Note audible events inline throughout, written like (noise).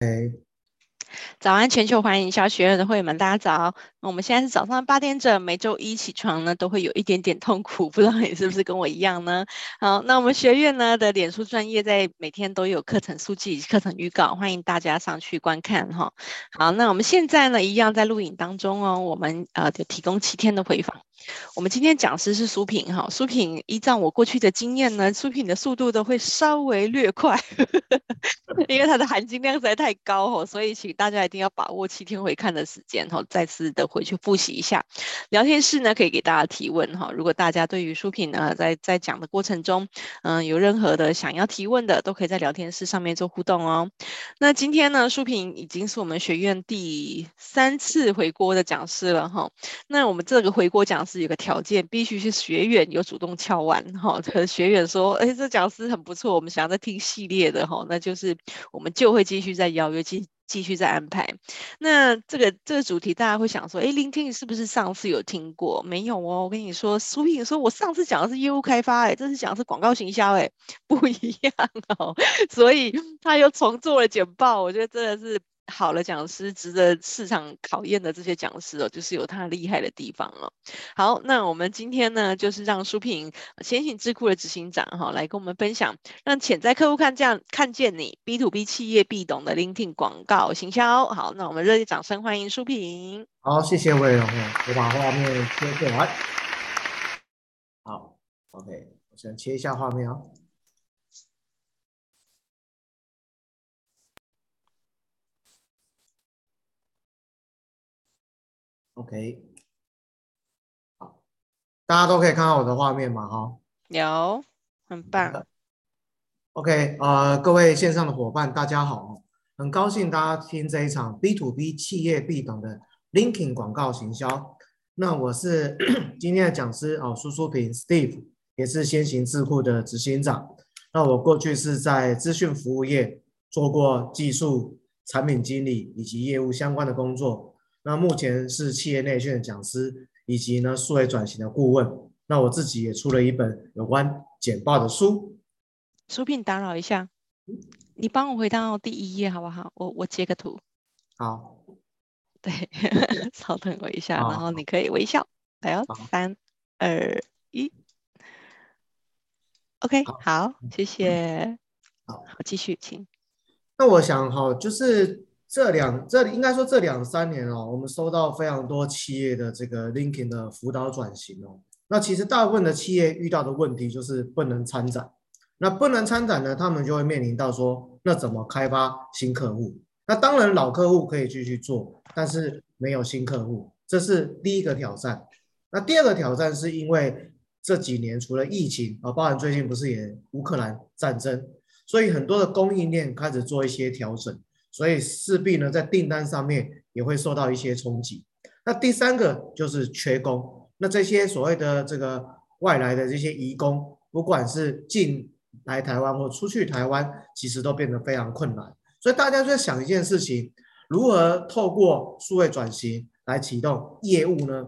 哎。早安，全球环营销学院的会员们，大家早。我们现在是早上八点整，每周一起床呢，都会有一点点痛苦，不知道你是不是跟我一样呢？(laughs) 好，那我们学院呢的脸书专业在每天都有课程速记、课程预告，欢迎大家上去观看哈。好，那我们现在呢一样在录影当中哦，我们呃就提供七天的回访。我们今天讲师是苏品哈，苏品依照我过去的经验呢，苏品的速度都会稍微略快，(laughs) 因为它的含金量实在太高哈，所以请大家一定要把握七天回看的时间哈，再次的回去复习一下。聊天室呢可以给大家提问哈，如果大家对于苏品呢在在讲的过程中，嗯、有任何的想要提问的，都可以在聊天室上面做互动哦。那今天呢，苏品已经是我们学院第三次回锅的讲师了哈。那我们这个回锅讲师。是有个条件，必须是学员有主动敲完哈，可 (laughs) 是学员说，哎，这讲师很不错，我们想要再听系列的哈，那就是我们就会继续再邀约，继继续再安排。那这个这个主题，大家会想说，哎，聆听你是不是上次有听过？没有哦，我跟你说，苏颖说，我上次讲的是业务开发，哎，这次讲的是广告行销，哎，不一样哦，(laughs) 所以他又重做了简报，我觉得真的是。好了，讲师值得市场考验的这些讲师哦，就是有他厉害的地方哦。好，那我们今天呢，就是让舒萍先行智库的执行长哈、哦，来跟我们分享，让潜在客户看这样看见你 B to B 企业必懂的 LinkedIn 广告行销。好，那我们热烈掌声欢迎舒萍。好，谢谢魏荣，我把画面切过来。好，OK，我先切一下画面哦。OK，好，大家都可以看到我的画面吗？哈，有，很棒。OK，呃，各位线上的伙伴，大家好，很高兴大家听这一场 B to B 企业必懂的 LinkedIn 广告行销。那我是 (coughs) 今天的讲师哦，苏苏萍 Steve，也是先行智库的执行长。那我过去是在资讯服务业做过技术、产品经理以及业务相关的工作。那目前是企业内训的讲师，以及呢数位转型的顾问。那我自己也出了一本有关简报的书。苏萍，打扰一下，你帮我回到第一页好不好？我我截个图。好。对，(laughs) 稍等我一下，然后你可以微笑。来哦，三、二、一。OK，好，好，谢谢。好，好，继续，请。那我想哈，就是。这两这里应该说这两三年哦，我们收到非常多企业的这个 LinkedIn 的辅导转型哦。那其实大部分的企业遇到的问题就是不能参展。那不能参展呢，他们就会面临到说，那怎么开发新客户？那当然老客户可以继续做，但是没有新客户，这是第一个挑战。那第二个挑战是因为这几年除了疫情啊，包含最近不是也乌克兰战争，所以很多的供应链开始做一些调整。所以势必呢，在订单上面也会受到一些冲击。那第三个就是缺工。那这些所谓的这个外来的这些移工，不管是进来台湾或出去台湾，其实都变得非常困难。所以大家就在想一件事情：如何透过数位转型来启动业务呢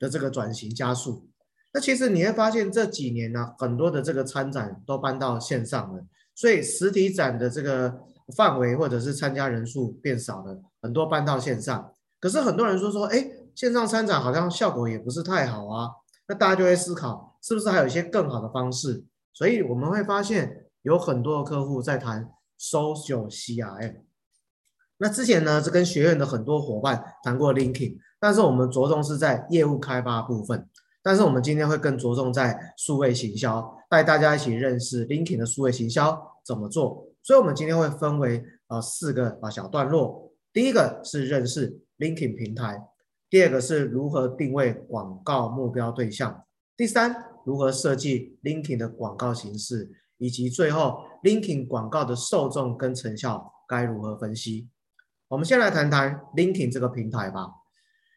的这个转型加速？那其实你会发现这几年呢、很多的这个参展都搬到线上了，所以实体展的这个。范围或者是参加人数变少了，很多搬到线上。可是很多人说说，哎，线上参展好像效果也不是太好啊。那大家就会思考，是不是还有一些更好的方式？所以我们会发现有很多的客户在谈 Social CRM。那之前呢，是跟学院的很多伙伴谈过 linking，但是我们着重是在业务开发部分。但是我们今天会更着重在数位行销，带大家一起认识 LinkedIn 的数位行销怎么做。所以，我们今天会分为啊四个啊小段落。第一个是认识 LinkedIn 平台，第二个是如何定位广告目标对象，第三如何设计 LinkedIn 的广告形式，以及最后 LinkedIn 广告的受众跟成效该如何分析。我们先来谈谈 LinkedIn 这个平台吧。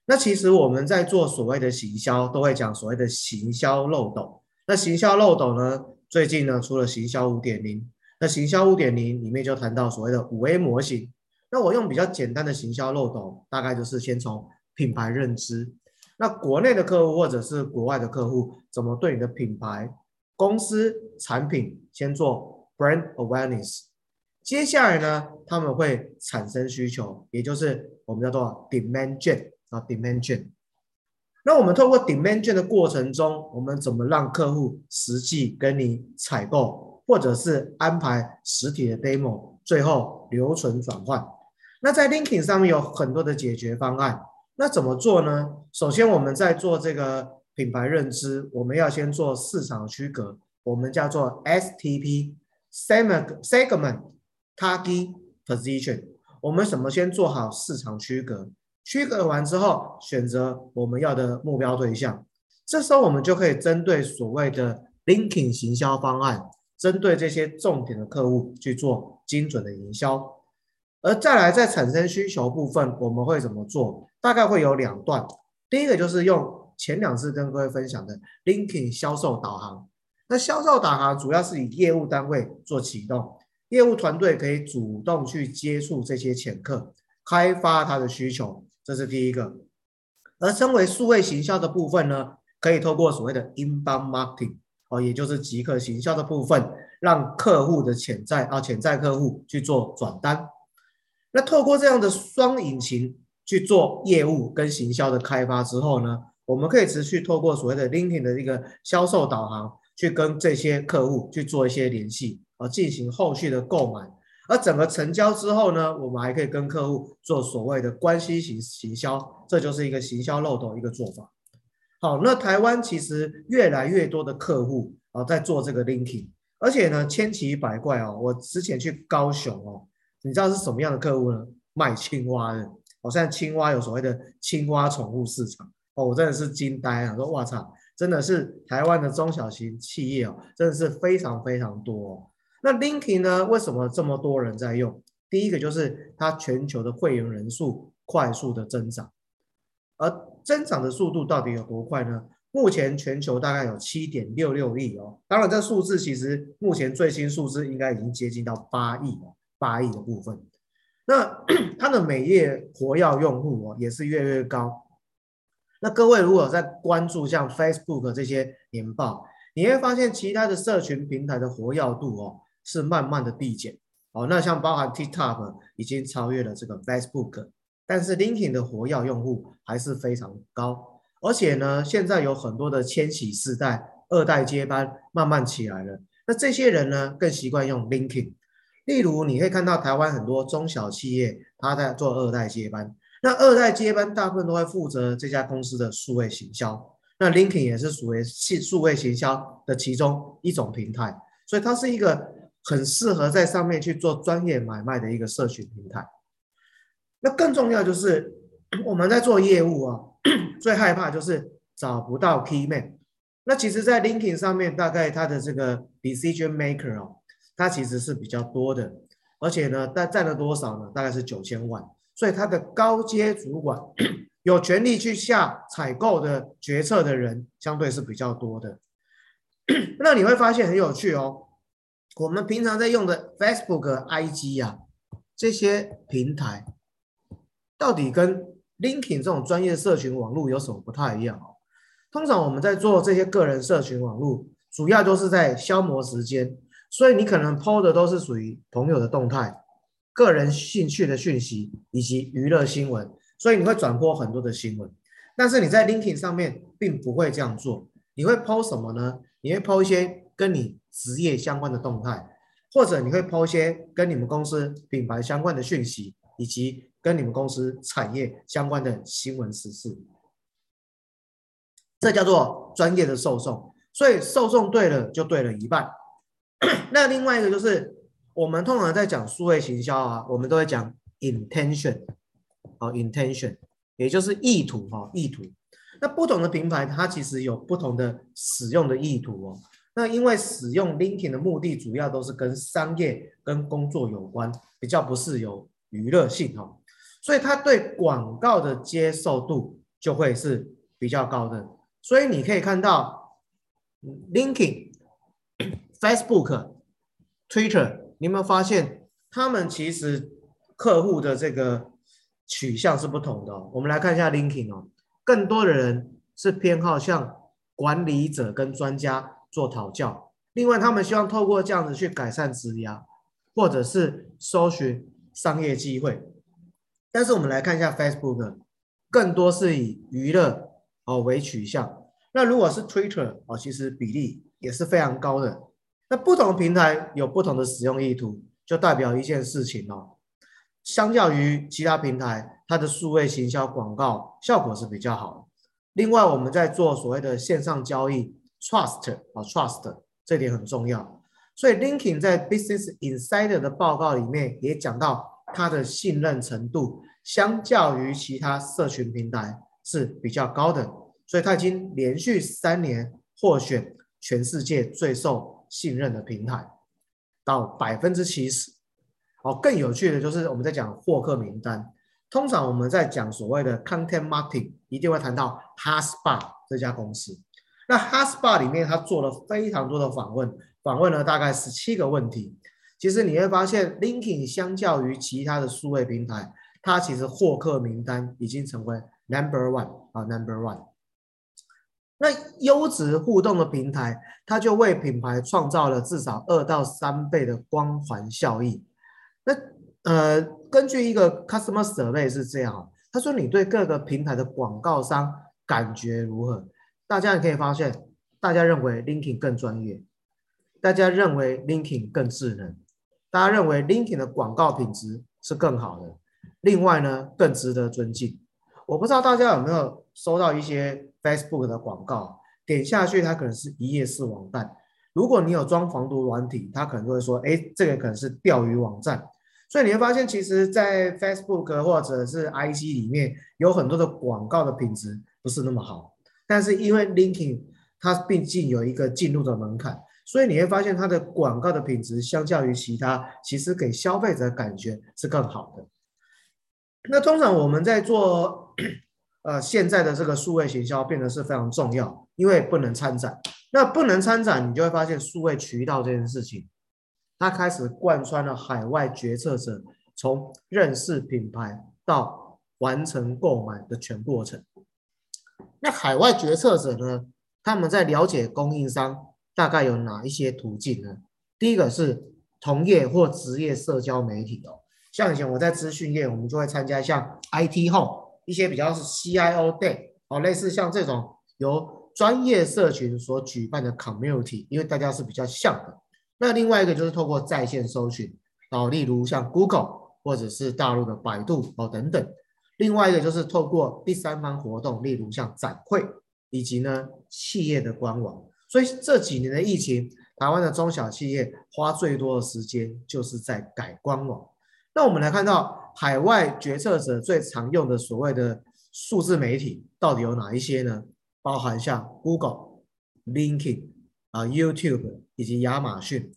那其实我们在做所谓的行销，都会讲所谓的行销漏斗。那行销漏斗呢，最近呢出了行销五点零。那行销五点零里面就谈到所谓的五 A 模型。那我用比较简单的行销漏斗，大概就是先从品牌认知。那国内的客户或者是国外的客户，怎么对你的品牌、公司、产品先做 brand awareness，接下来呢，他们会产生需求，也就是我们叫做 demand gen 啊，demand gen。那我们透过 demand gen 的过程中，我们怎么让客户实际跟你采购，或者是安排实体的 demo，最后留存转换？那在 LinkedIn 上面有很多的解决方案。那怎么做呢？首先我们在做这个品牌认知，我们要先做市场区隔，我们叫做 STP（Segment Target Position）。我们怎么先做好市场区隔？区隔完之后，选择我们要的目标对象。这时候我们就可以针对所谓的 linking 行销方案，针对这些重点的客户去做精准的营销。而再来，在产生需求部分，我们会怎么做？大概会有两段。第一个就是用前两次跟各位分享的 LinkedIn 销售导航。那销售导航主要是以业务单位做启动，业务团队可以主动去接触这些潜客，开发他的需求，这是第一个。而称为数位行销的部分呢，可以透过所谓的 Inbound Marketing 哦，也就是即刻行销的部分，让客户的潜在啊潜在客户去做转单。那透过这样的双引擎去做业务跟行销的开发之后呢，我们可以持续透过所谓的 LinkedIn 的一个销售导航，去跟这些客户去做一些联系，而进行后续的购买。而整个成交之后呢，我们还可以跟客户做所谓的关系型行销，这就是一个行销漏斗一个做法。好，那台湾其实越来越多的客户啊在做这个 LinkedIn，而且呢千奇百怪哦，我之前去高雄哦。你知道是什么样的客户呢？卖青蛙的，好像青蛙有所谓的青蛙宠物市场哦，我真的是惊呆啊！说哇操，真的是台湾的中小型企业哦，真的是非常非常多哦。那 LinkedIn 呢？为什么这么多人在用？第一个就是它全球的会员人数快速的增长，而增长的速度到底有多快呢？目前全球大概有七点六六亿哦，当然这数字其实目前最新数字应该已经接近到八亿哦。八亿的部分，那 (clears throat) 它的每页活跃用户哦也是越来越高。那各位如果在关注像 Facebook 这些年报，你会发现其他的社群平台的活跃度哦是慢慢的递减哦。那像包含 TikTok 已经超越了这个 Facebook，但是 LinkedIn 的活跃用户还是非常高。而且呢，现在有很多的千禧世代二代接班慢慢起来了，那这些人呢更习惯用 LinkedIn。例如，你可以看到台湾很多中小企业，他在做二代接班。那二代接班大部分都会负责这家公司的数位行销。那 LinkedIn 也是属于系数位行销的其中一种平台，所以它是一个很适合在上面去做专业买卖的一个社群平台。那更重要就是 (clears throat) 我们在做业务啊，(clears throat) 最害怕就是找不到 Key Man。那其实，在 LinkedIn 上面，大概它的这个 Decision Maker 哦。它其实是比较多的，而且呢，它占了多少呢？大概是九千万，所以它的高阶主管 (clears throat) 有权利去下采购的决策的人，相对是比较多的。那你会发现很有趣哦，我们平常在用的 Facebook、IG 啊这些平台，到底跟 LinkedIn 这种专业社群网络有什么不太一样哦？通常我们在做这些个人社群网络，主要都是在消磨时间。所以你可能 PO 的都是属于朋友的动态、个人兴趣的讯息以及娱乐新闻，所以你会转播很多的新闻。但是你在 LinkedIn 上面并不会这样做，你会 PO 什么呢？你会 PO 一些跟你职业相关的动态，或者你会 PO 一些跟你们公司品牌相关的讯息，以及跟你们公司产业相关的新闻时事。这叫做专业的受众，所以受众对了就对了一半。那另外一个就是，我们通常在讲数位行销啊，我们都会讲 intention，好，intention，也就是意图哈，意图。那不同的平台，它其实有不同的使用的意图哦。那因为使用 LinkedIn 的目的主要都是跟商业、跟工作有关，比较不是有娱乐性哦，所以它对广告的接受度就会是比较高的。所以你可以看到 LinkedIn。Facebook、Twitter，你有没有发现，他们其实客户的这个取向是不同的。我们来看一下 LinkedIn 哦，更多的人是偏好向管理者跟专家做讨教。另外，他们希望透过这样子去改善职涯。或者是搜寻商业机会。但是我们来看一下 Facebook，更多是以娱乐哦为取向。那如果是 Twitter 哦，其实比例也是非常高的。那不同的平台有不同的使用意图，就代表一件事情哦。相较于其他平台，它的数位行销广告效果是比较好的。另外，我们在做所谓的线上交易，trust 啊，trust 这点很重要。所以，LinkedIn 在 Business Insider 的报告里面也讲到，它的信任程度相较于其他社群平台是比较高的。所以，它已经连续三年获选全世界最受信任的平台，到百分之七十。哦，更有趣的就是我们在讲获客名单。通常我们在讲所谓的 content marketing，一定会谈到 HubSpot 这家公司。那 HubSpot 里面，他做了非常多的访问，访问了大概十七个问题。其实你会发现，LinkedIn 相较于其他的数位平台，它其实获客名单已经成为 number one 啊，number one。那优质互动的平台，它就为品牌创造了至少二到三倍的光环效益。那呃，根据一个 customer survey 是这样，他说，你对各个平台的广告商感觉如何？大家也可以发现，大家认为 LinkedIn 更专业，大家认为 LinkedIn 更智能，大家认为 LinkedIn 的广告品质是更好的。另外呢，更值得尊敬。我不知道大家有没有收到一些 Facebook 的广告，点下去它可能是一页式网站。如果你有装防毒软体，它可能就会说，哎，这个可能是钓鱼网站。所以你会发现，其实，在 Facebook 或者是 IG 里面，有很多的广告的品质不是那么好。但是因为 LinkedIn 它毕竟有一个进入的门槛，所以你会发现它的广告的品质相较于其他，其实给消费者感觉是更好的。那通常我们在做呃现在的这个数位行销变得是非常重要，因为不能参展。那不能参展，你就会发现数位渠道这件事情。它开始贯穿了海外决策者从认识品牌到完成购买的全过程。那海外决策者呢？他们在了解供应商大概有哪一些途径呢？第一个是同业或职业社交媒体哦，像以前我在资讯业，我们就会参加像 IT Home 一些比较是 CIO Day 哦，类似像这种由专业社群所举办的 Community，因为大家是比较像的。那另外一个就是透过在线搜寻，哦，例如像 Google 或者是大陆的百度哦等等。另外一个就是透过第三方活动，例如像展会以及呢企业的官网。所以这几年的疫情，台湾的中小企业花最多的时间就是在改官网。那我们来看到海外决策者最常用的所谓的数字媒体到底有哪一些呢？包含像 Google、LinkedIn。啊，YouTube 以及亚马逊，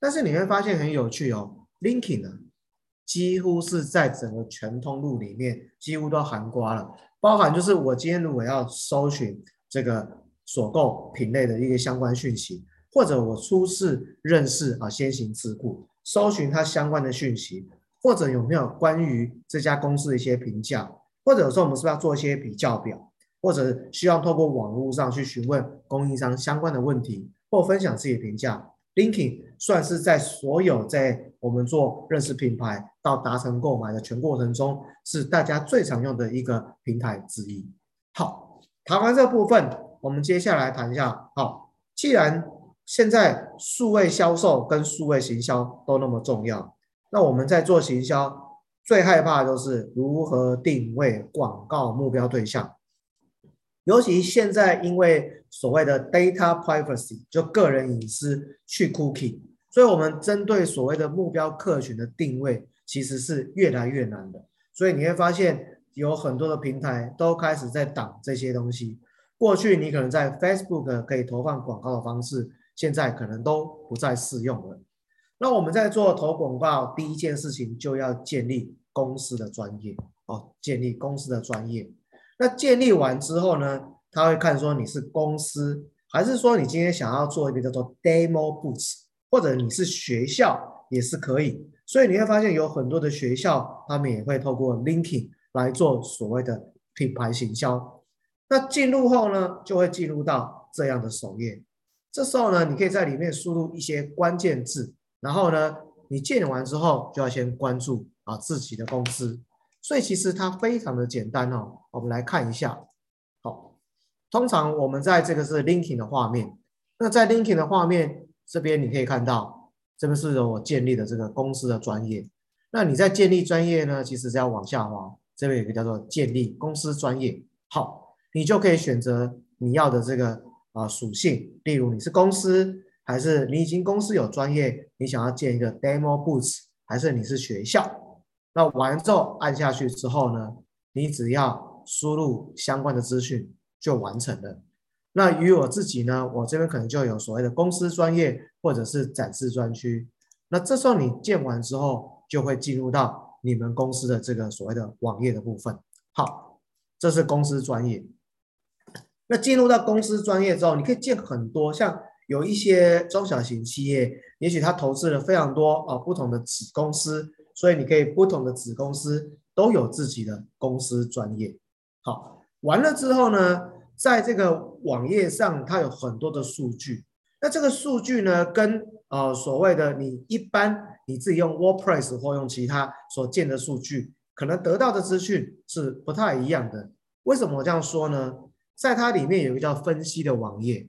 但是你会发现很有趣哦，LinkedIn 呢，几乎是在整个全通路里面几乎都涵盖了，包含就是我今天如果要搜寻这个所购品类的一个相关讯息，或者我初次认识啊先行智库，搜寻它相关的讯息，或者有没有关于这家公司的一些评价，或者有时候我们是不是要做一些比较表？或者需要透过网络上去询问供应商相关的问题，或分享自己的评价。Linking 算是在所有在我们做认识品牌到达成购买的全过程中，是大家最常用的一个平台之一。好，谈完这部分，我们接下来谈一下。好，既然现在数位销售跟数位行销都那么重要，那我们在做行销最害怕的就是如何定位广告目标对象。尤其现在，因为所谓的 data privacy，就个人隐私去 cookie，所以我们针对所谓的目标客群的定位，其实是越来越难的。所以你会发现，有很多的平台都开始在挡这些东西。过去你可能在 Facebook 可以投放广告的方式，现在可能都不再适用了。那我们在做投广告，第一件事情就要建立公司的专业哦，建立公司的专业。那建立完之后呢，他会看说你是公司，还是说你今天想要做一个叫做 demo booth，或者你是学校也是可以。所以你会发现有很多的学校，他们也会透过 LinkedIn 来做所谓的品牌行销。那进入后呢，就会进入到这样的首页。这时候呢，你可以在里面输入一些关键字，然后呢，你建完之后就要先关注啊自己的公司，所以其实它非常的简单哦。我们来看一下，好，通常我们在这个是 LinkedIn 的画面，那在 LinkedIn 的画面这边你可以看到，这边是我建立的这个公司的专业。那你在建立专业呢，其实是要往下滑，这边有个叫做建立公司专业，好，你就可以选择你要的这个啊属性，例如你是公司。还是你已经公司有专业，你想要建一个 demo booth，还是你是学校？那完之后按下去之后呢，你只要输入相关的资讯就完成了。那与我自己呢，我这边可能就有所谓的公司专业或者是展示专区。那这时候你建完之后，就会进入到你们公司的这个所谓的网页的部分。好，这是公司专业。那进入到公司专业之后，你可以建很多像。有一些中小型企业，也许他投资了非常多啊不同的子公司，所以你可以不同的子公司都有自己的公司专业。好，完了之后呢，在这个网页上，它有很多的数据。那这个数据呢，跟呃所谓的你一般你自己用 WordPress 或用其他所建的数据，可能得到的资讯是不太一样的。为什么我这样说呢？在它里面有一个叫分析的网页。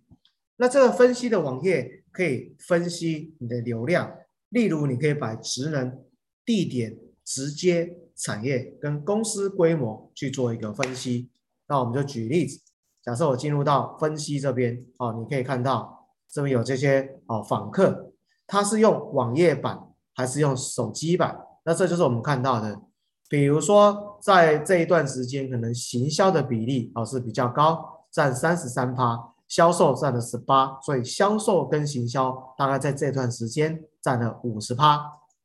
那这个分析的网页可以分析你的流量，例如你可以把职能、地点、直接产业跟公司规模去做一个分析。那我们就举例子，假设我进入到分析这边，哦，你可以看到这边有这些哦访客，他是用网页版还是用手机版？那这就是我们看到的，比如说在这一段时间，可能行销的比例哦是比较高，占三十三趴。销售占了十八，所以销售跟行销大概在这段时间占了五十趴。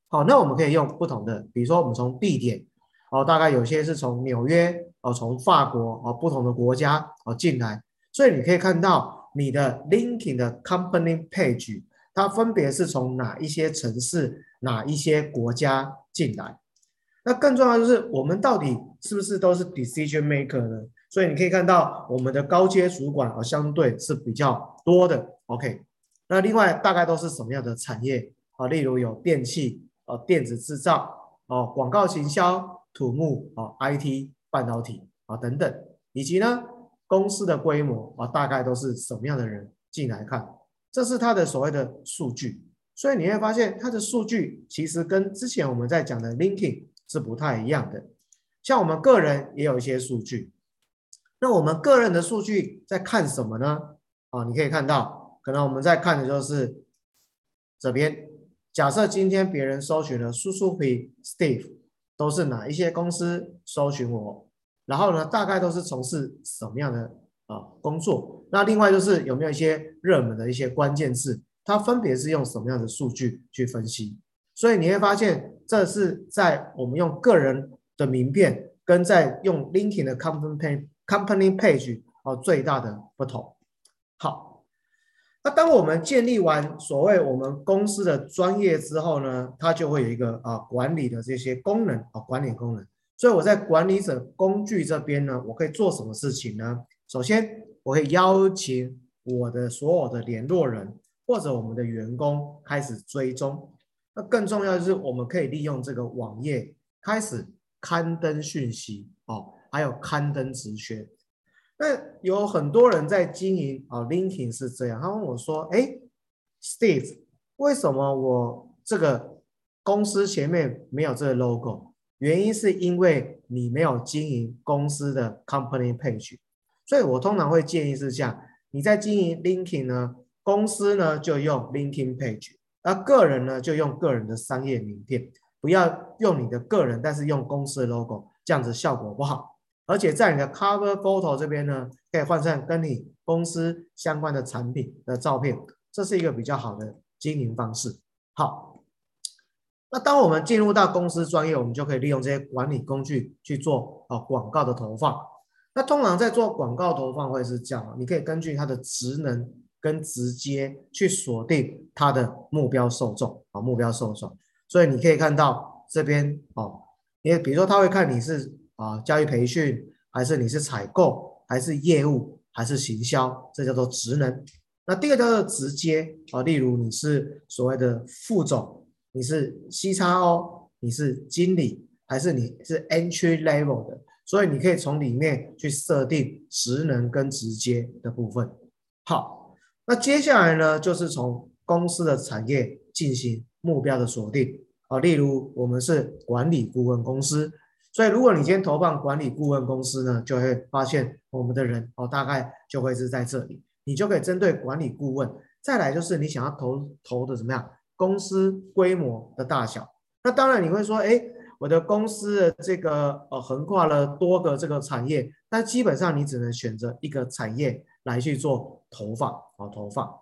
好，那我们可以用不同的，比如说我们从地点，哦，大概有些是从纽约，哦，从法国，哦，不同的国家，哦，进来。所以你可以看到你的 LinkedIn 的 Company Page，它分别是从哪一些城市、哪一些国家进来。那更重要就是，我们到底是不是都是 Decision Maker 呢？所以你可以看到，我们的高阶主管啊，相对是比较多的。OK，那另外大概都是什么样的产业啊？例如有电器、哦电子制造、哦广告行销、土木、哦 IT、半导体啊等等，以及呢公司的规模啊，大概都是什么样的人进来看？这是它的所谓的数据。所以你会发现，它的数据其实跟之前我们在讲的 LinkedIn 是不太一样的。像我们个人也有一些数据。那我们个人的数据在看什么呢？啊，你可以看到，可能我们在看的就是这边。假设今天别人搜寻了苏苏皮 Steve，都是哪一些公司搜寻我？然后呢，大概都是从事什么样的啊工作？那另外就是有没有一些热门的一些关键字，它分别是用什么样的数据去分析？所以你会发现，这是在我们用个人的名片跟在用 LinkedIn 的 Company Company Page 哦，最大的不同。好，那当我们建立完所谓我们公司的专业之后呢，它就会有一个啊管理的这些功能啊管理功能。所以我在管理者工具这边呢，我可以做什么事情呢？首先，我可以邀请我的所有的联络人或者我们的员工开始追踪。那更重要的是，我们可以利用这个网页开始刊登讯息哦。还有刊登职缺，那有很多人在经营啊，LinkedIn 是这样。他问我说：“哎，Steve，为什么我这个公司前面没有这个 logo？原因是因为你没有经营公司的 company page。所以我通常会建议是这样：你在经营 LinkedIn 呢，公司呢就用 LinkedIn page，而个人呢就用个人的商业名片，不要用你的个人，但是用公司的 logo，这样子效果不好。”而且在你的 cover photo 这边呢，可以换上跟你公司相关的产品的照片，这是一个比较好的经营方式。好，那当我们进入到公司专业，我们就可以利用这些管理工具去做啊广告的投放。那通常在做广告投放会是这样，你可以根据它的职能跟直接去锁定它的目标受众啊目标受众。所以你可以看到这边哦，因为比如说他会看你是。啊，教育培训，还是你是采购，还是业务，还是行销，这叫做职能。那第二个叫做直接啊，例如你是所谓的副总，你是 CXO，你是经理，还是你是 entry level 的？所以你可以从里面去设定职能跟直接的部分。好，那接下来呢，就是从公司的产业进行目标的锁定啊。例如，我们是管理顾问公司，所以如果你今天投放管理顾问公司呢，就会发现我们的人哦，大概就会是在这里。你就可以针对管理顾问，再来就是你想要投投的怎么样？公司规模的大小。那当然你会说，哎，我的公司的这个呃横跨了多个这个产业，但基本上你只能选择一个产业来去做投放啊投放。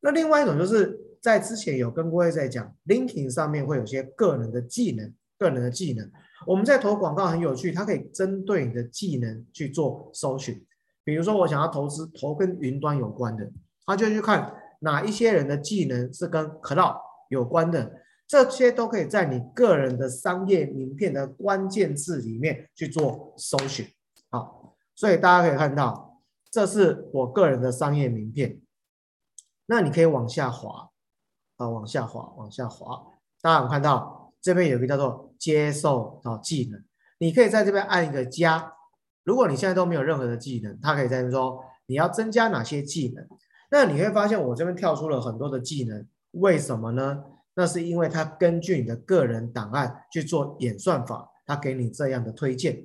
那另外一种就是在之前有跟各位在讲 l i n k i n g 上面会有些个人的技能，个人的技能。我们在投广告很有趣，它可以针对你的技能去做搜寻。比如说，我想要投资投跟云端有关的，他就去看哪一些人的技能是跟 Cloud 有关的，这些都可以在你个人的商业名片的关键字里面去做搜寻。好，所以大家可以看到，这是我个人的商业名片。那你可以往下滑，啊，往下滑，往下滑。大家有看到这边有一个叫做接受啊技能，你可以在这边按一个加。如果你现在都没有任何的技能，它可以在这边说你要增加哪些技能，那你会发现我这边跳出了很多的技能，为什么呢？那是因为它根据你的个人档案去做演算法，它给你这样的推荐。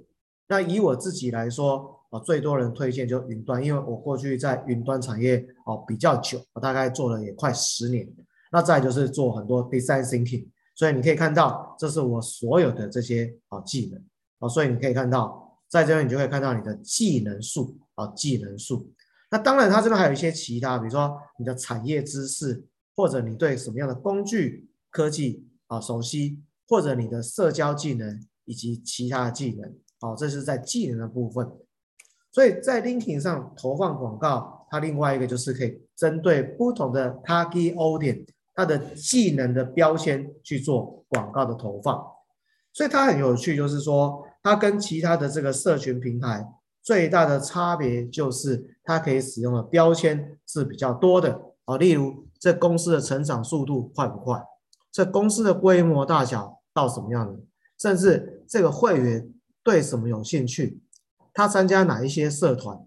那以我自己来说，啊，最多人推荐就云端，因为我过去在云端产业哦比较久，我大概做了也快十年。那再就是做很多 design thinking，所以你可以看到这是我所有的这些啊技能啊，所以你可以看到。在这边，你就会看到你的技能数啊，技能数。那当然，它这边还有一些其他，比如说你的产业知识，或者你对什么样的工具科技啊熟悉，或者你的社交技能以及其他的技能。好，这是在技能的部分。所以在 LinkedIn 上投放广告，它另外一个就是可以针对不同的 Target Audience，它的技能的标签去做广告的投放。所以它很有趣，就是说。它跟其他的这个社群平台最大的差别就是，它可以使用的标签是比较多的啊，例如这公司的成长速度快不快，这公司的规模大小到什么样的，甚至这个会员对什么有兴趣，他参加哪一些社团，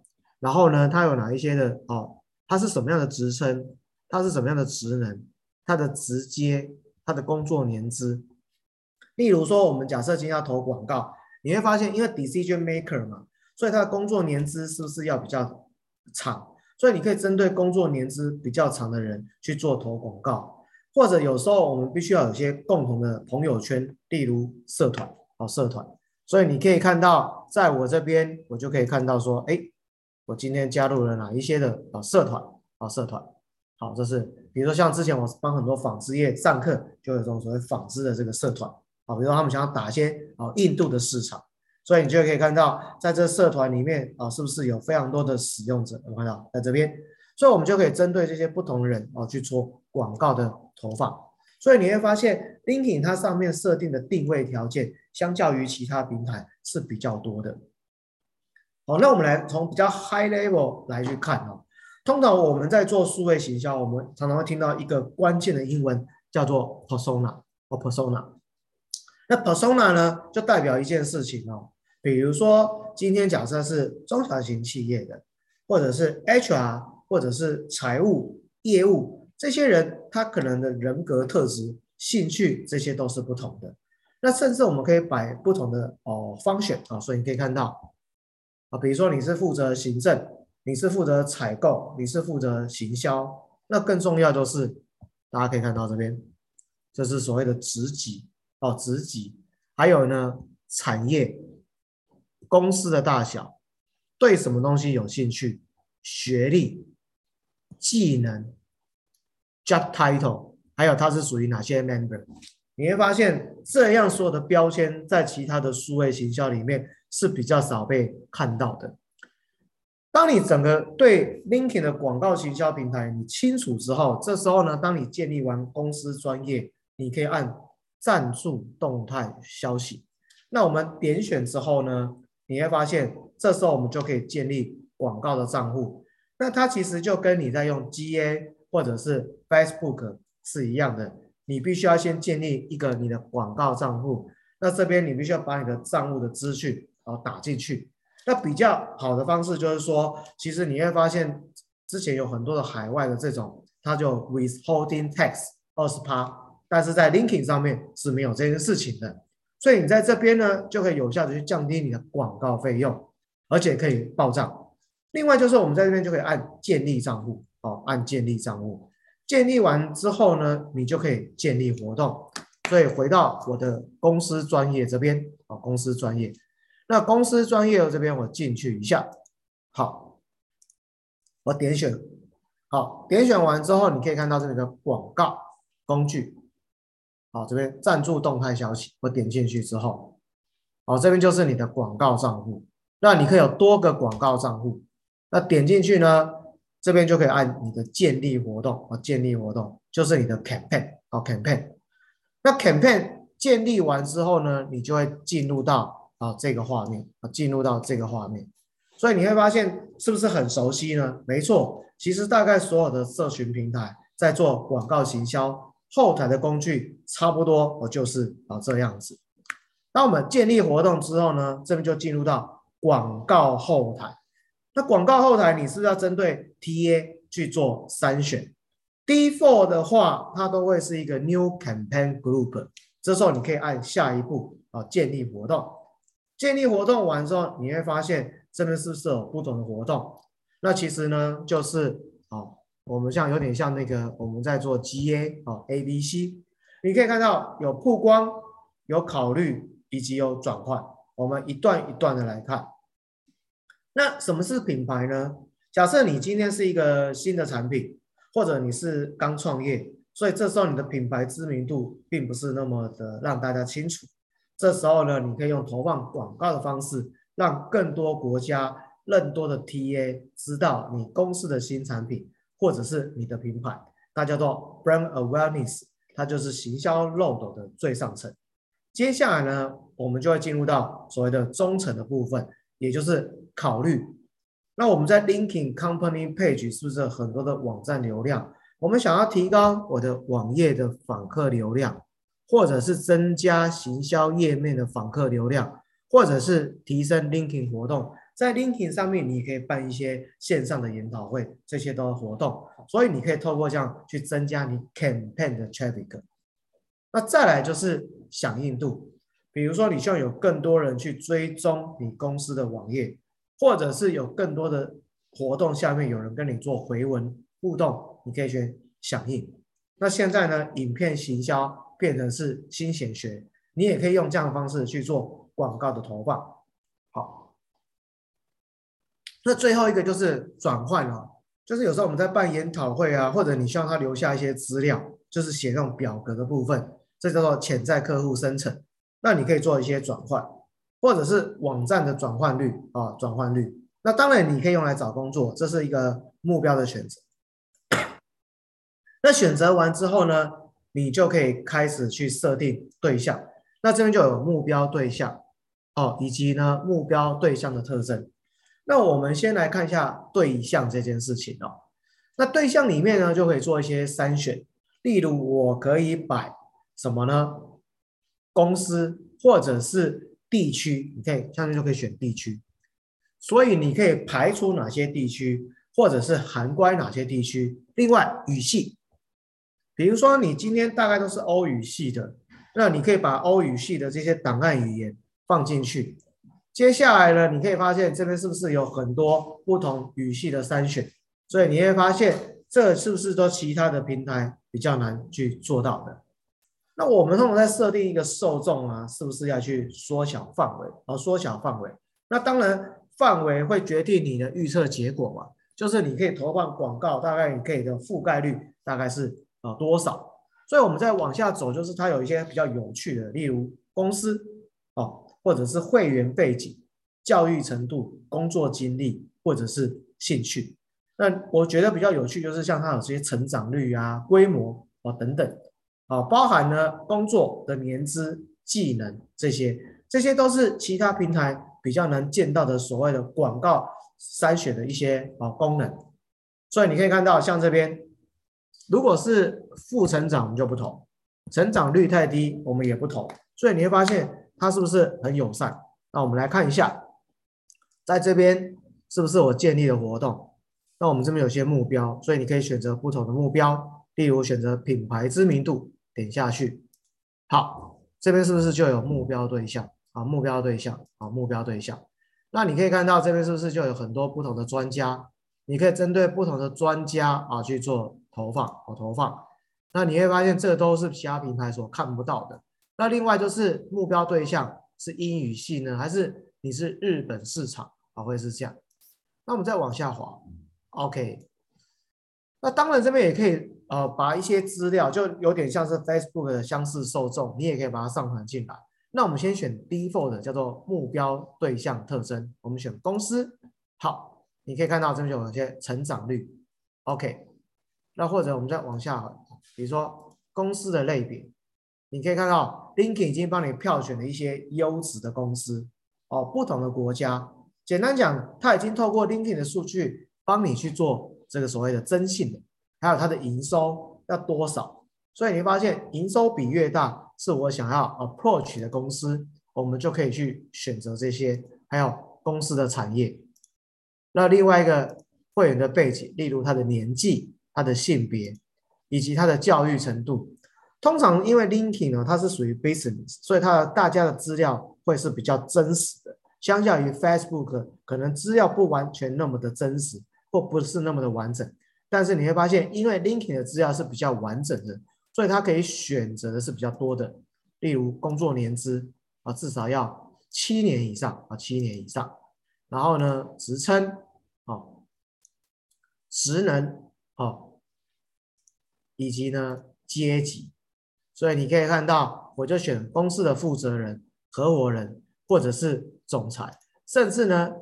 然后呢，他有哪一些的哦，他是什么样的职称，他是什么样的职能，他的直接，他的工作年资，例如说，我们假设今天要投广告。你会发现，因为 decision maker 嘛，所以他的工作年资是不是要比较长？所以你可以针对工作年资比较长的人去做投广告，或者有时候我们必须要有些共同的朋友圈，例如社团哦，社团。所以你可以看到，在我这边，我就可以看到说，哎，我今天加入了哪一些的啊社团啊社团。好，这是比如说像之前我帮很多纺织业上课，就有这种所谓纺织的这个社团。啊，比如说他们想要打一些啊印度的市场，所以你就可以看到，在这社团里面啊，是不是有非常多的使用者？有看到在这边，所以我们就可以针对这些不同人啊去做广告的投放。所以你会发现 l i n k i n 它上面设定的定位条件，相较于其他平台是比较多的。好，那我们来从比较 high level 来去看哦。通常我们在做数位行销，我们常常会听到一个关键的英文叫做 persona 或 persona。那 persona 呢，就代表一件事情哦。比如说，今天假设是中小型企业的，或者是 HR，或者是财务、业务这些人，他可能的人格特质、兴趣这些都是不同的。那甚至我们可以摆不同的哦 function 啊，所以你可以看到啊，比如说你是负责行政，你是负责采购，你是负责行销。那更重要就是，大家可以看到这边，这是所谓的职级。哦，职级，还有呢，产业、公司的大小，对什么东西有兴趣，学历、技能、job title，还有它是属于哪些 member，你会发现这样说的标签在其他的数位行销里面是比较少被看到的。当你整个对 LinkedIn 的广告行销平台你清楚之后，这时候呢，当你建立完公司专业，你可以按。赞助动态消息，那我们点选之后呢，你会发现这时候我们就可以建立广告的账户。那它其实就跟你在用 GA 或者是 Facebook 是一样的，你必须要先建立一个你的广告账户。那这边你必须要把你的账户的资讯啊打进去。那比较好的方式就是说，其实你会发现之前有很多的海外的这种，它就 withholding tax 二十趴，但是在 LinkedIn 上面是没有这件事情的。所以你在这边呢，就可以有效的去降低你的广告费用，而且可以报账。另外就是我们在这边就可以按建立账户哦，按建立账户。建立完之后呢，你就可以建立活动。所以回到我的公司专业这边啊，公司专业。那公司专业这边我进去一下，好，我点选，好，点选完之后，你可以看到这里的广告工具，好，这边赞助动态消息，我点进去之后，好，这边就是你的广告账户。那你可以有多个广告账户，那点进去呢，这边就可以按你的建立活动啊，建立活动就是你的 campaign 啊，campaign。那 campaign 建立完之后呢，你就会进入到啊这个画面啊，进入到这个画面。所以你会发现是不是很熟悉呢？没错，其实大概所有的社群平台在做广告行销后台的工具，差不多我就是啊这样子。那我们建立活动之后呢，这边就进入到广告后台。那广告后台你是不是要针对 TA 去做筛选？Default 的话，它都会是一个 New Campaign Group。这时候你可以按下一步啊，建立活动。建立活动完之后，你会发现这边是不是有不同的活动？那其实呢，就是啊，我们像有点像那个我们在做 GA 啊，A、B、C。你可以看到有曝光、有考虑以及有转换。我们一段一段的来看。那什么是品牌呢？假设你今天是一个新的产品。或者你是刚创业，所以这时候你的品牌知名度并不是那么的让大家清楚。这时候呢，你可以用投放广告的方式，让更多国家、更多的 TA 知道你公司的新产品，或者是你的品牌。它叫做 brand awareness，它就是行销漏斗的最上层。接下来呢，我们就会进入到所谓的中层的部分，也就是考虑。那我们在 LinkedIn Company Page 是不是很多的网站流量？我们想要提高我的网页的访客流量，或者是增加行销页面的访客流量，或者是提升 LinkedIn 活动，在 LinkedIn 上面你可以办一些线上的研讨会，这些都是活动，所以你可以透过这样去增加你 Campaign 的 Traffic。那再来就是响应度，比如说你希望有更多人去追踪你公司的网页。或者是有更多的活动，下面有人跟你做回文互动，你可以去响应。那现在呢，影片行销变成是新显学，你也可以用这样的方式去做广告的投放。好，那最后一个就是转换了，就是有时候我们在办研讨会啊，或者你需要他留下一些资料，就是写那种表格的部分，这叫做潜在客户生成，那你可以做一些转换。或者是网站的转换率啊，转换率。那当然你可以用来找工作，这是一个目标的选择。那选择完之后呢，你就可以开始去设定对象。那这边就有目标对象哦，以及呢目标对象的特征。那我们先来看一下对象这件事情哦。那对象里面呢，就可以做一些筛选。例如，我可以摆什么呢？公司或者是。地区，你可以下面就可以选地区，所以你可以排除哪些地区，或者是涵盖哪些地区。另外语系，比如说你今天大概都是欧语系的，那你可以把欧语系的这些档案语言放进去。接下来呢，你可以发现这边是不是有很多不同语系的筛选？所以你会发现这是不是都其他的平台比较难去做到的？那我们通常在设定一个受众啊，是不是要去缩小范围？哦，缩小范围。那当然，范围会决定你的预测结果嘛。就是你可以投放广告，大概你可以的覆盖率大概是啊多少？所以我们再往下走，就是它有一些比较有趣的，例如公司哦，或者是会员背景、教育程度、工作经历，或者是兴趣。那我觉得比较有趣，就是像它有些成长率啊、规模啊等等。啊，包含了工作的年资、技能这些，这些都是其他平台比较能见到的所谓的广告筛选的一些啊功能。所以你可以看到，像这边，如果是负成长，我们就不投；成长率太低，我们也不投。所以你会发现它是不是很友善？那我们来看一下，在这边是不是我建立的活动？那我们这边有些目标，所以你可以选择不同的目标，例如选择品牌知名度，点下去。好，这边是不是就有目标对象？啊，目标对象，啊，目标对象。那你可以看到这边是不是就有很多不同的专家？你可以针对不同的专家啊去做投放，哦，投放。那你会发现这都是其他平台所看不到的。那另外就是目标对象是英语系呢，还是你是日本市场啊？会是这样。那我们再往下滑，OK。那当然这边也可以呃把一些资料，就有点像是 Facebook 的相似受众，你也可以把它上传进来。那我们先选 Default 叫做目标对象特征，我们选公司。好，你可以看到这边有一些成长率，OK。那或者我们再往下，比如说公司的类别。你可以看到，LinkedIn 已经帮你票选了一些优质的公司哦，不同的国家。简单讲，它已经透过 LinkedIn 的数据帮你去做这个所谓的征信的，还有它的营收要多少。所以你会发现，营收比越大，是我想要 approach 的公司，我们就可以去选择这些。还有公司的产业。那另外一个会员的背景，例如他的年纪、他的性别以及他的教育程度。通常因为 LinkedIn 呢，它是属于 business，所以它的大家的资料会是比较真实的，相较于 Facebook 可能资料不完全那么的真实，或不是那么的完整。但是你会发现，因为 LinkedIn 的资料是比较完整的，所以它可以选择的是比较多的，例如工作年资啊，至少要七年以上啊，七年以上。然后呢，职称啊，职能啊，以及呢阶级。所以你可以看到，我就选公司的负责人、合伙人，或者是总裁，甚至呢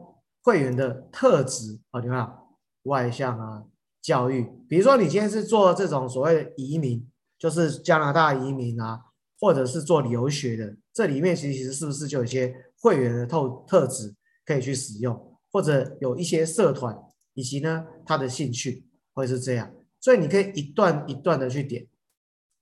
会员的特质啊，你看外向啊、教育，比如说你今天是做这种所谓的移民，就是加拿大移民啊，或者是做留学的，这里面其实是不是就有一些会员的特特质可以去使用，或者有一些社团，以及呢他的兴趣会是这样，所以你可以一段一段的去点。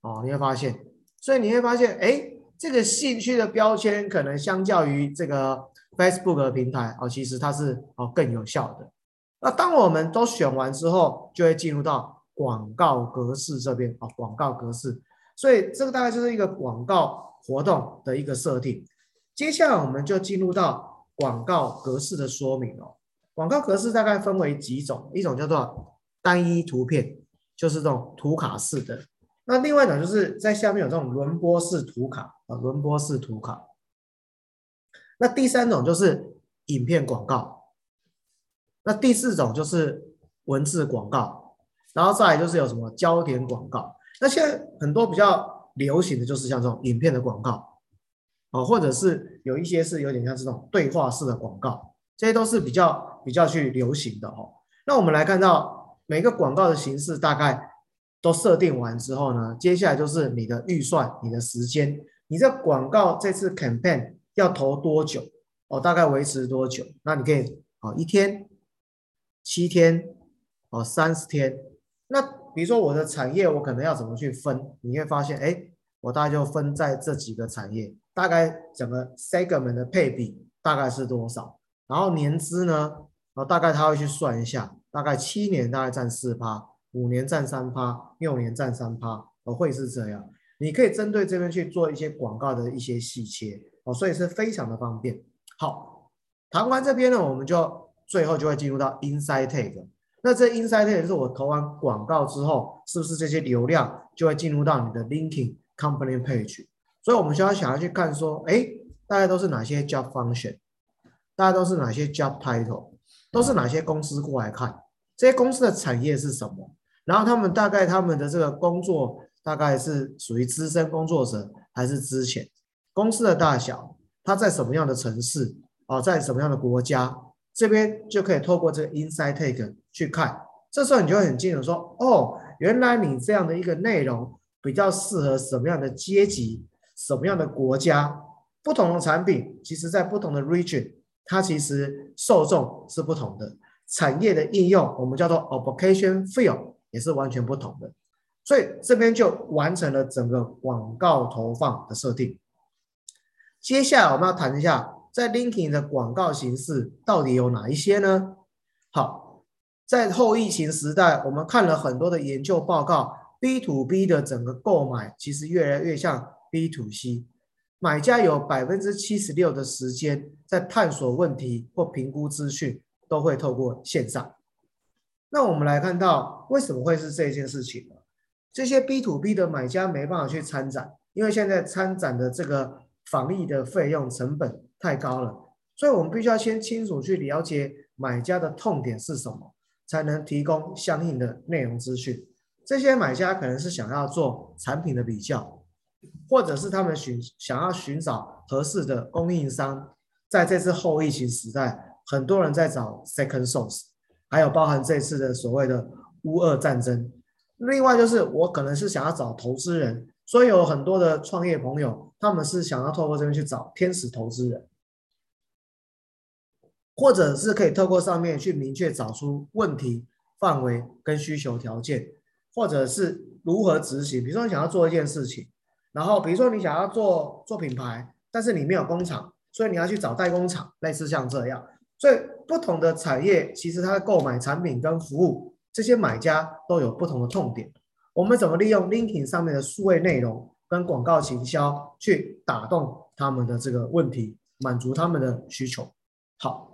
哦，你会发现，所以你会发现，哎，这个兴趣的标签可能相较于这个 Facebook 的平台哦，其实它是哦更有效的。那当我们都选完之后，就会进入到广告格式这边哦，广告格式。所以这个大概就是一个广告活动的一个设定。接下来我们就进入到广告格式的说明哦。广告格式大概分为几种，一种叫做单一图片，就是这种图卡式的。那另外一种就是在下面有这种轮播式图卡啊，轮播式图卡。那第三种就是影片广告。那第四种就是文字广告，然后再来就是有什么焦点广告。那现在很多比较流行的就是像这种影片的广告，哦，或者是有一些是有点像这种对话式的广告，这些都是比较比较去流行的哦。那我们来看到每个广告的形式大概。都设定完之后呢，接下来就是你的预算、你的时间，你这广告这次 campaign 要投多久？哦，大概维持多久？那你可以哦，一天、七天、哦，三十天。那比如说我的产业，我可能要怎么去分？你会发现，哎，我大概就分在这几个产业，大概整个 segment 的配比大概是多少？然后年资呢？哦，大概他会去算一下，大概七年大概占四趴。五年占三趴，六年占三趴，哦，会是这样。你可以针对这边去做一些广告的一些细切，哦，所以是非常的方便。好，谈完这边呢，我们就最后就会进入到 Inside Tag。那这 Inside Tag 是我投完广告之后，是不是这些流量就会进入到你的 linking Company Page？所以我们需要想要去看说，哎，大概都是哪些 Job Function，大概都是哪些 Job Title，都是哪些公司过来看，这些公司的产业是什么？然后他们大概他们的这个工作大概是属于资深工作者还是资浅？公司的大小，它在什么样的城市？哦，在什么样的国家？这边就可以透过这个 Inside Tag 去看。这时候你就很清楚说，哦，原来你这样的一个内容比较适合什么样的阶级、什么样的国家？不同的产品，其实在不同的 region，它其实受众是不同的。产业的应用，我们叫做 application field。也是完全不同的，所以这边就完成了整个广告投放的设定。接下来我们要谈一下，在 LinkedIn 的广告形式到底有哪一些呢？好，在后疫情时代，我们看了很多的研究报告，B to B 的整个购买其实越来越像 B to C，买家有百分之七十六的时间在探索问题或评估资讯，都会透过线上。那我们来看到为什么会是这件事情呢？这些 B to B 的买家没办法去参展，因为现在参展的这个防疫的费用成本太高了，所以我们必须要先清楚去了解买家的痛点是什么，才能提供相应的内容资讯。这些买家可能是想要做产品的比较，或者是他们寻想要寻找合适的供应商。在这次后疫情时代，很多人在找 second source，还有包含这次的所谓的乌俄战争。另外就是我可能是想要找投资人，所以有很多的创业朋友，他们是想要透过这边去找天使投资人，或者是可以透过上面去明确找出问题范围跟需求条件，或者是如何执行。比如说你想要做一件事情，然后比如说你想要做做品牌，但是你没有工厂，所以你要去找代工厂，类似像这样。所以不同的产业其实它的购买产品跟服务。这些买家都有不同的痛点，我们怎么利用 LinkedIn 上面的数位内容跟广告行销去打动他们的这个问题，满足他们的需求？好，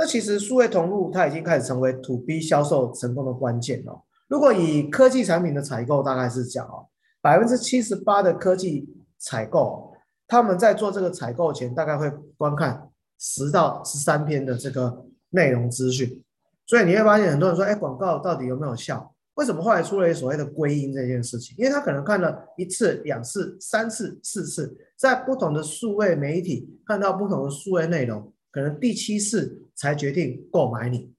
那其实数位通路它已经开始成为 To B 销售成功的关键了。如果以科技产品的采购大概是讲哦，百分之七十八的科技采购，他们在做这个采购前大概会观看十到十三篇的这个内容资讯。所以你会发现很多人说，哎，广告到底有没有效？为什么后来出了所谓的归因这件事情？因为他可能看了一次、两次、三次、四次，在不同的数位媒体看到不同的数位内容，可能第七次才决定购买你。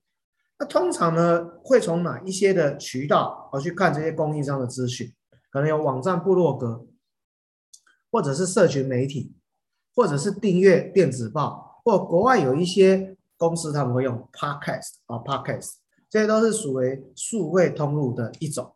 那通常呢，会从哪一些的渠道而去看这些供应商的资讯？可能有网站、部落格，或者是社群媒体，或者是订阅电子报，或国外有一些。公司他们会用 Podcast 啊，Podcast，这些都是属于数位通路的一种。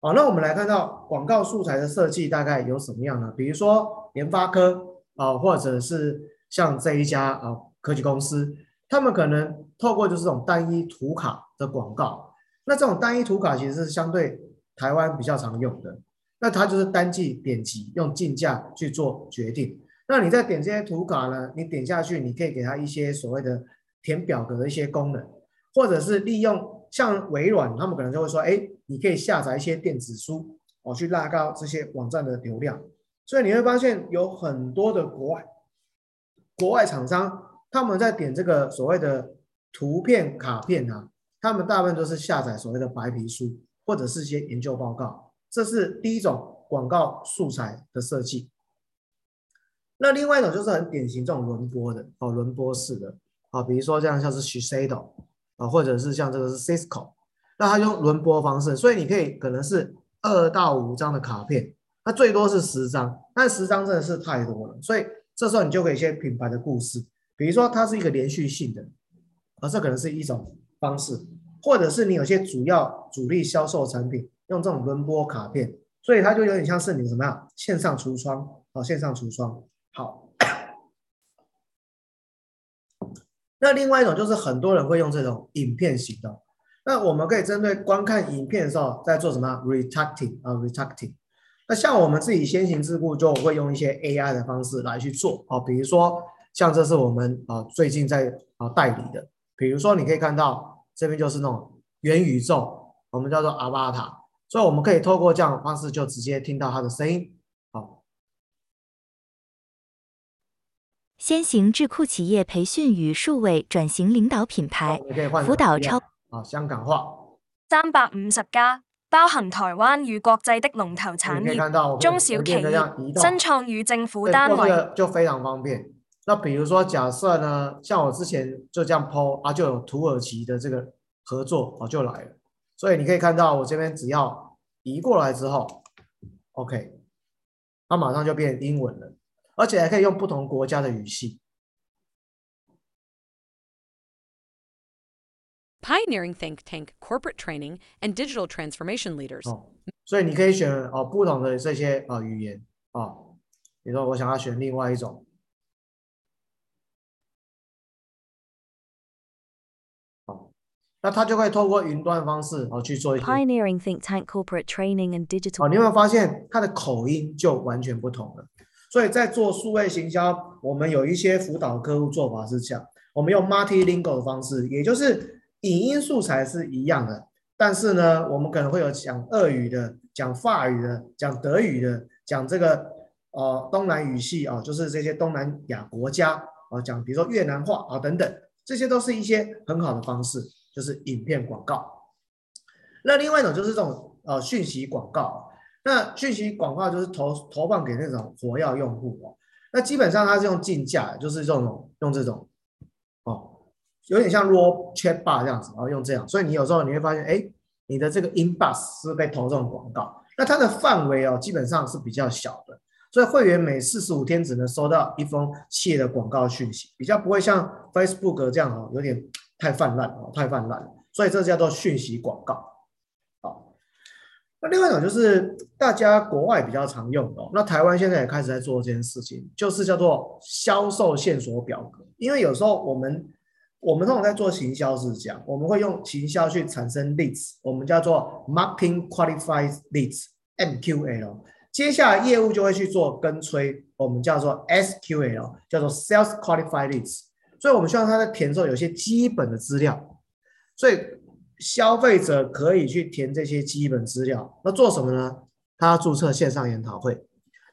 好，那我们来看到广告素材的设计大概有什么样呢？比如说联发科啊，或者是像这一家啊科技公司，他们可能透过就是这种单一图卡的广告。那这种单一图卡其实是相对台湾比较常用的。那它就是单季点击，用竞价去做决定。那你在点这些图卡呢？你点下去，你可以给它一些所谓的。填表格的一些功能，或者是利用像微软，他们可能就会说，哎，你可以下载一些电子书，哦，去拉高这些网站的流量。所以你会发现有很多的国外国外厂商，他们在点这个所谓的图片卡片啊，他们大部分都是下载所谓的白皮书，或者是一些研究报告。这是第一种广告素材的设计。那另外一种就是很典型这种轮播的，哦，轮播式的。啊，比如说这样像是 Shiseido 啊，或者是像这个是 Cisco，那它用轮播方式，所以你可以可能是二到五张的卡片，那最多是十张，但十张真的是太多了，所以这时候你就可以写品牌的故事，比如说它是一个连续性的，而这可能是一种方式，或者是你有些主要主力销售产品用这种轮播卡片，所以它就有点像是你怎么样线上橱窗啊，线上橱窗，好。(coughs) 那另外一种就是很多人会用这种影片型的，那我们可以针对观看影片的时候在做什么？retargeting 啊，retargeting。那像我们自己先行智库就会用一些 AI 的方式来去做啊，比如说像这是我们啊最近在啊代理的，比如说你可以看到这边就是那种元宇宙，我们叫做 Avatar，所以我们可以透过这样的方式就直接听到它的声音。好先行智库企业培训与数位转型领导品牌辅导超啊香港话三百五十家，包含台湾与国际的龙头产业、中小企业、新创与政府单位，这个就非常方便。那比如说假设呢，像我之前就这样 po 啊，就有土耳其的这个合作啊就来了，所以你可以看到我这边只要移过来之后，OK，它马上就变英文了。而且还可以用不同国家的语系。pioneering think tank corporate training and digital transformation leaders。哦，所以你可以选哦不同的这些呃语言哦，比如说我想要选另外一种。那他就会透过云端的方式哦去做一些 Pioneering think tank corporate training and digital。哦，你有没有发现他的口音就完全不同了？所以在做数位行销，我们有一些辅导客户做法是这样：我们用 multilingual 的方式，也就是影音素材是一样的，但是呢，我们可能会有讲俄语的、讲法语的、讲德语的、讲这个呃东南语系啊、哦，就是这些东南亚国家啊、哦，讲比如说越南话啊、哦、等等，这些都是一些很好的方式。就是影片广告，那另外一种就是这种呃讯息广告，那讯息广告就是投投放给那种活跃用户哦，那基本上它是用竞价，就是这种用这种哦，有点像 raw chat bar 这样子，然后用这样，所以你有时候你会发现，哎，你的这个 inbox 是被投这种广告，那它的范围哦基本上是比较小的，所以会员每四十五天只能收到一封企业的广告讯息，比较不会像 Facebook 这样哦，有点。太泛滥了，太泛滥了，所以这叫做讯息广告。好，那另外一种就是大家国外比较常用的，那台湾现在也开始在做这件事情，就是叫做销售线索表格。因为有时候我们我们通常在做行销是这样，我们会用行销去产生 leads，我们叫做 marketing qualified leads（MQL）。接下来业务就会去做跟催，我们叫做 SQL，叫做 sales qualified leads。所以，我们希望他在填的时候有些基本的资料，所以消费者可以去填这些基本资料。那做什么呢？他要注册线上研讨会，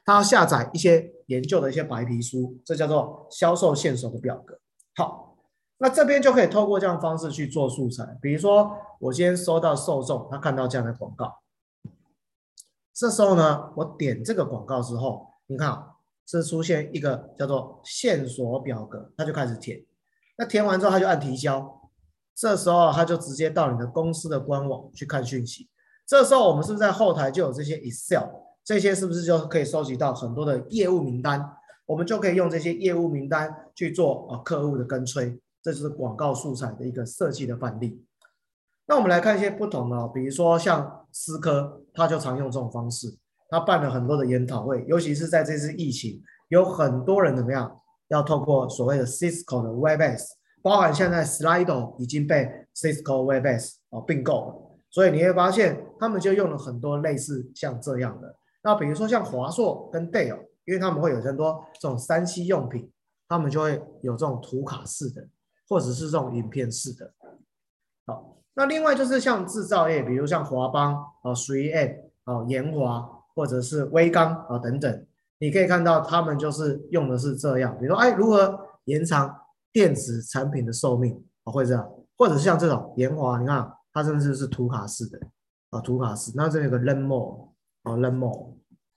他要下载一些研究的一些白皮书，这叫做销售线索的表格。好，那这边就可以透过这样方式去做素材。比如说，我今天收到受众，他看到这样的广告，这时候呢，我点这个广告之后，你看。是出现一个叫做线索表格，他就开始填。那填完之后，他就按提交。这时候他就直接到你的公司的官网去看讯息。这时候我们是不是在后台就有这些 Excel？这些是不是就可以收集到很多的业务名单？我们就可以用这些业务名单去做啊客户的跟催。这是广告素材的一个设计的范例。那我们来看一些不同的，比如说像思科，他就常用这种方式。他办了很多的研讨会，尤其是在这次疫情，有很多人怎么样要透过所谓的 Cisco 的 Webex，包含现在 Slido 已经被 Cisco Webex 哦并购了，所以你会发现他们就用了很多类似像这样的。那比如说像华硕跟 Dell，因为他们会有很多这种三 C 用品，他们就会有这种图卡式的，或者是这种影片式的。好，那另外就是像制造业，比如像华邦哦、3M 哦、研华。或者是威刚啊等等，你可以看到他们就是用的是这样，比如说哎，如何延长电子产品的寿命啊，会这样，或者是像这种研华，你看它甚至是图卡式的啊，图卡式，那这里有个 learn more 啊，learn more，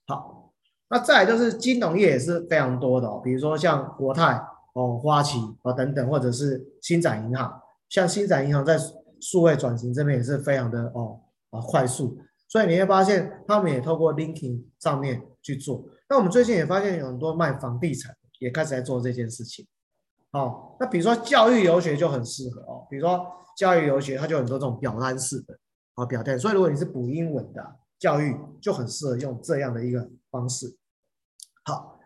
好，那再来就是金融业也是非常多的哦，比如说像国泰哦、花旗啊等等，或者是星展银行，像星展银行在数位转型这边也是非常的哦啊快速。所以你会发现，他们也透过 linking 上面去做。那我们最近也发现有很多卖房地产也开始在做这件事情。哦，那比如说教育游学就很适合哦。比如说教育游学，它就很多这种表单式的啊表单。所以如果你是补英文的教育，就很适合用这样的一个方式。好，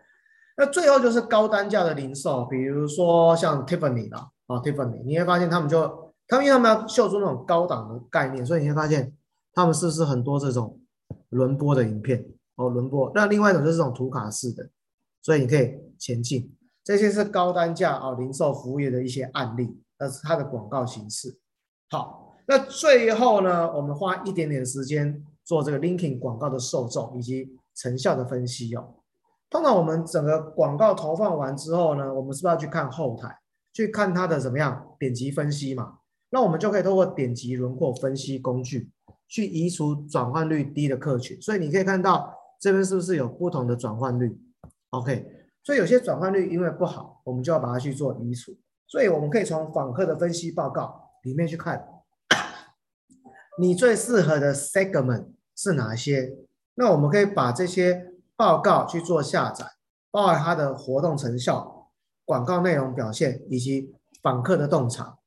那最后就是高单价的零售，比如说像 Tiffany 啦，啊 Tiffany，你会发现他们就他们因为要秀出那种高档的概念，所以你会发现。他们是不是很多这种轮播的影片哦？轮播，那另外一种就是这种图卡式的，所以你可以前进。这些是高单价啊、哦、零售服务业的一些案例，那是它的广告形式。好，那最后呢，我们花一点点时间做这个 linking 广告的受众以及成效的分析哦。通常我们整个广告投放完之后呢，我们是不是要去看后台，去看它的怎么样点击分析嘛？那我们就可以透过点击轮廓分析工具。去移除转换率低的客群，所以你可以看到这边是不是有不同的转换率？OK，所以有些转换率因为不好，我们就要把它去做移除。所以我们可以从访客的分析报告里面去看，你最适合的 segment 是哪些？那我们可以把这些报告去做下载，包含它的活动成效、广告内容表现以及访客的洞察。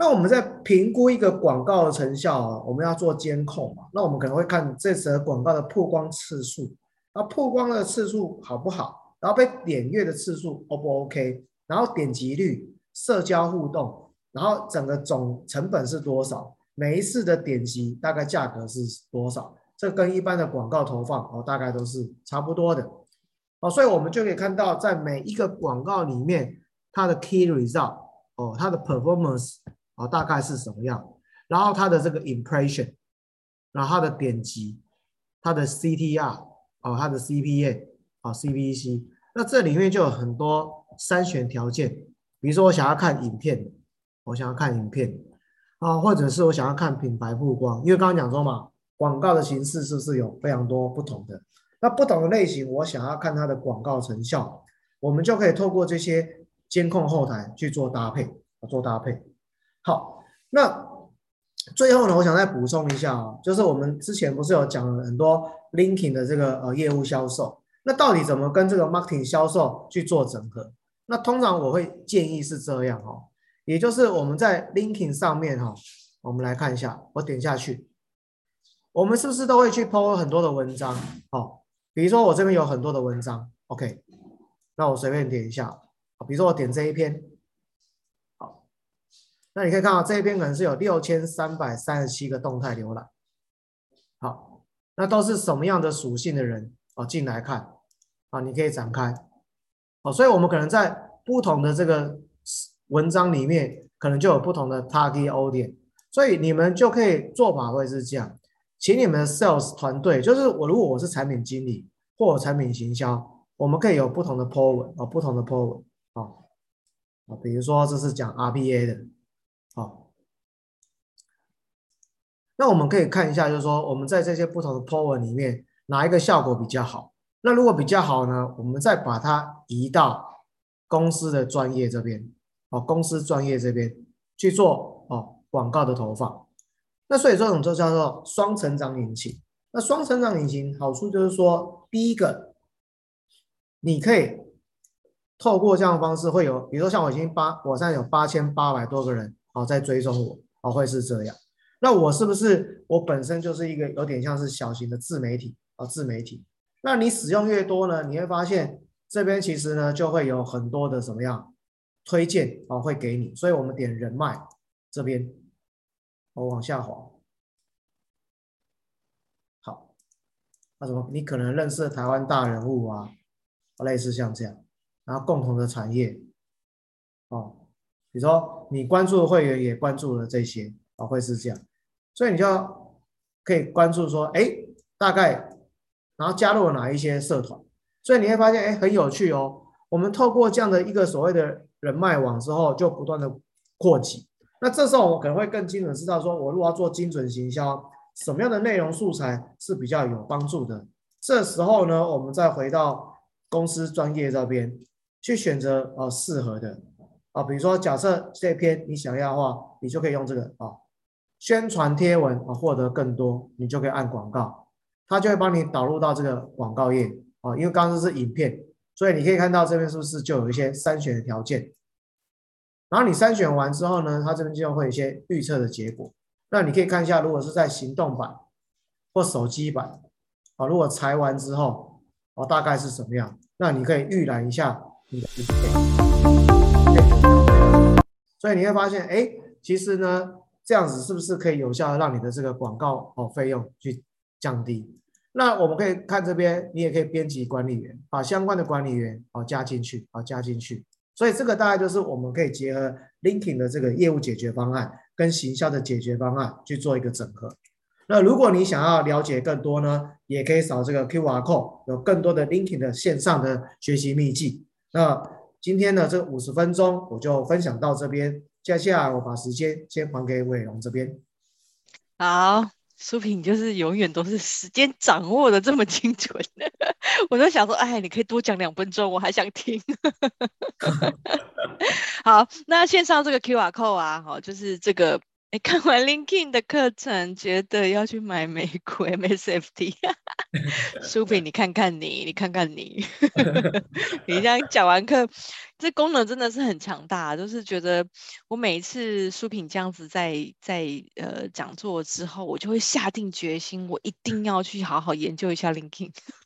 那我们在评估一个广告的成效啊，我们要做监控嘛。那我们可能会看这则广告的曝光次数，那曝光的次数好不好？然后被点阅的次数 O 不 OK？然后点击率、社交互动，然后整个总成本是多少？每一次的点击大概价格是多少？这跟一般的广告投放哦，大概都是差不多的哦。所以我们就可以看到，在每一个广告里面，它的 key result 哦，它的 performance。啊，大概是什么样？然后它的这个 impression，然后它的点击，它的 CTR，哦，它的 CPA，啊，CPC，那这里面就有很多筛选条件。比如说我想要看影片，我想要看影片，啊，或者是我想要看品牌曝光，因为刚刚讲说嘛，广告的形式是不是有非常多不同的？那不同的类型，我想要看它的广告成效，我们就可以透过这些监控后台去做搭配，做搭配。好，那最后呢，我想再补充一下啊，就是我们之前不是有讲了很多 linking 的这个呃业务销售，那到底怎么跟这个 marketing 销售去做整合？那通常我会建议是这样哦，也就是我们在 linking 上面哈，我们来看一下，我点下去，我们是不是都会去 po 很多的文章？哦，比如说我这边有很多的文章，OK，那我随便点一下，比如说我点这一篇。那你可以看到这一篇可能是有六千三百三十七个动态浏览，好，那都是什么样的属性的人？哦进来看。啊？你可以展开。哦，所以我们可能在不同的这个文章里面，可能就有不同的 target audience，所以你们就可以做法会是这样，请你们的 sales 团队，就是我如果我是产品经理或产品行销，我们可以有不同的 po 文哦，不同的 po 文哦，啊，比如说这是讲 RPA 的。好，那我们可以看一下，就是说我们在这些不同的 po 文里面，哪一个效果比较好？那如果比较好呢，我们再把它移到公司的专业这边，哦，公司专业这边去做哦广告的投放。那所以这种就叫做双成长引擎。那双成长引擎好处就是说，第一个，你可以透过这样的方式会有，比如说像我已经八，我现在有八千八百多个人。哦，在追踪我，哦，会是这样。那我是不是我本身就是一个有点像是小型的自媒体啊？自媒体。那你使用越多呢，你会发现这边其实呢就会有很多的怎么样推荐哦，会给你。所以我们点人脉这边，我往下滑。好，那什么？你可能认识台湾大人物啊，类似像这样，然后共同的产业，哦。比如说，你关注的会员也关注了这些啊，会是这样，所以你就可以关注说，哎，大概，然后加入了哪一些社团，所以你会发现，哎，很有趣哦。我们透过这样的一个所谓的人脉网之后，就不断的扩及。那这时候我可能会更精准知道，说我如果要做精准行销，什么样的内容素材是比较有帮助的。这时候呢，我们再回到公司专业这边去选择呃适合的。啊，比如说，假设这篇你想要的话，你就可以用这个啊，宣传贴文啊，获得更多，你就可以按广告，它就会帮你导入到这个广告页啊。因为刚刚是影片，所以你可以看到这边是不是就有一些筛选的条件？然后你筛选完之后呢，它这边就会有一些预测的结果。那你可以看一下，如果是在行动版或手机版啊，如果裁完之后啊，大概是什么样？那你可以预览一下你的影片。所以你会发现，哎，其实呢，这样子是不是可以有效的让你的这个广告哦费用去降低？那我们可以看这边，你也可以编辑管理员，把相关的管理员哦加进去，哦加进去。所以这个大概就是我们可以结合 LinkedIn 的这个业务解决方案跟行销的解决方案去做一个整合。那如果你想要了解更多呢，也可以扫这个 QR code，有更多的 LinkedIn 的线上的学习秘籍。那今天的这五十分钟我就分享到这边，接下来我把时间先还给伟龙这边。好，苏萍就是永远都是时间掌握的这么精准，(laughs) 我都想说，哎，你可以多讲两分钟，我还想听。(laughs) (laughs) 好，那线上这个 QR code 啊，好，就是这个哎，看完 LinkedIn 的课程，觉得要去买美股 MSFT。(laughs) 书评，你看看你，你看看你，(laughs) 你这样讲完课，这功能真的是很强大。就是觉得我每一次书评这样子在在呃讲座之后，我就会下定决心，我一定要去好好研究一下 LinkedIn。(laughs)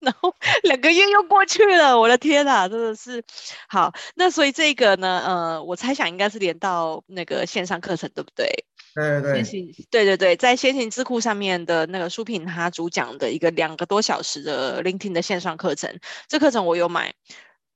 然后两个月又过去了，我的天呐，真的是好。那所以这个呢，呃，我猜想应该是连到那个线上课程，对不对？对对对，对对对，在先行智库上面的那个书品，他主讲的一个两个多小时的 LinkedIn 的线上课程，这课程我有买。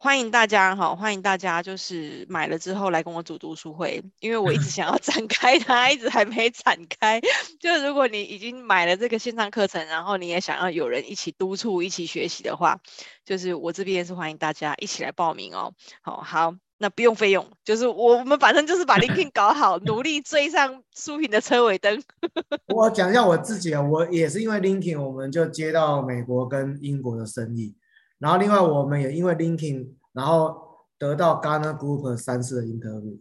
欢迎大家哈，欢迎大家就是买了之后来跟我组读书会，因为我一直 (laughs) 想要展开它，一直还没展开。就是如果你已经买了这个线上课程，然后你也想要有人一起督促、一起学习的话，就是我这边也是欢迎大家一起来报名哦。好，好，那不用费用，就是我们反正就是把 LinkedIn 搞好，努力追上书品的车尾灯。(laughs) 我讲一下我自己啊，我也是因为 LinkedIn，我们就接到美国跟英国的生意。然后另外我们也因为 LinkedIn，然后得到 Gartner Group 三次的 interview。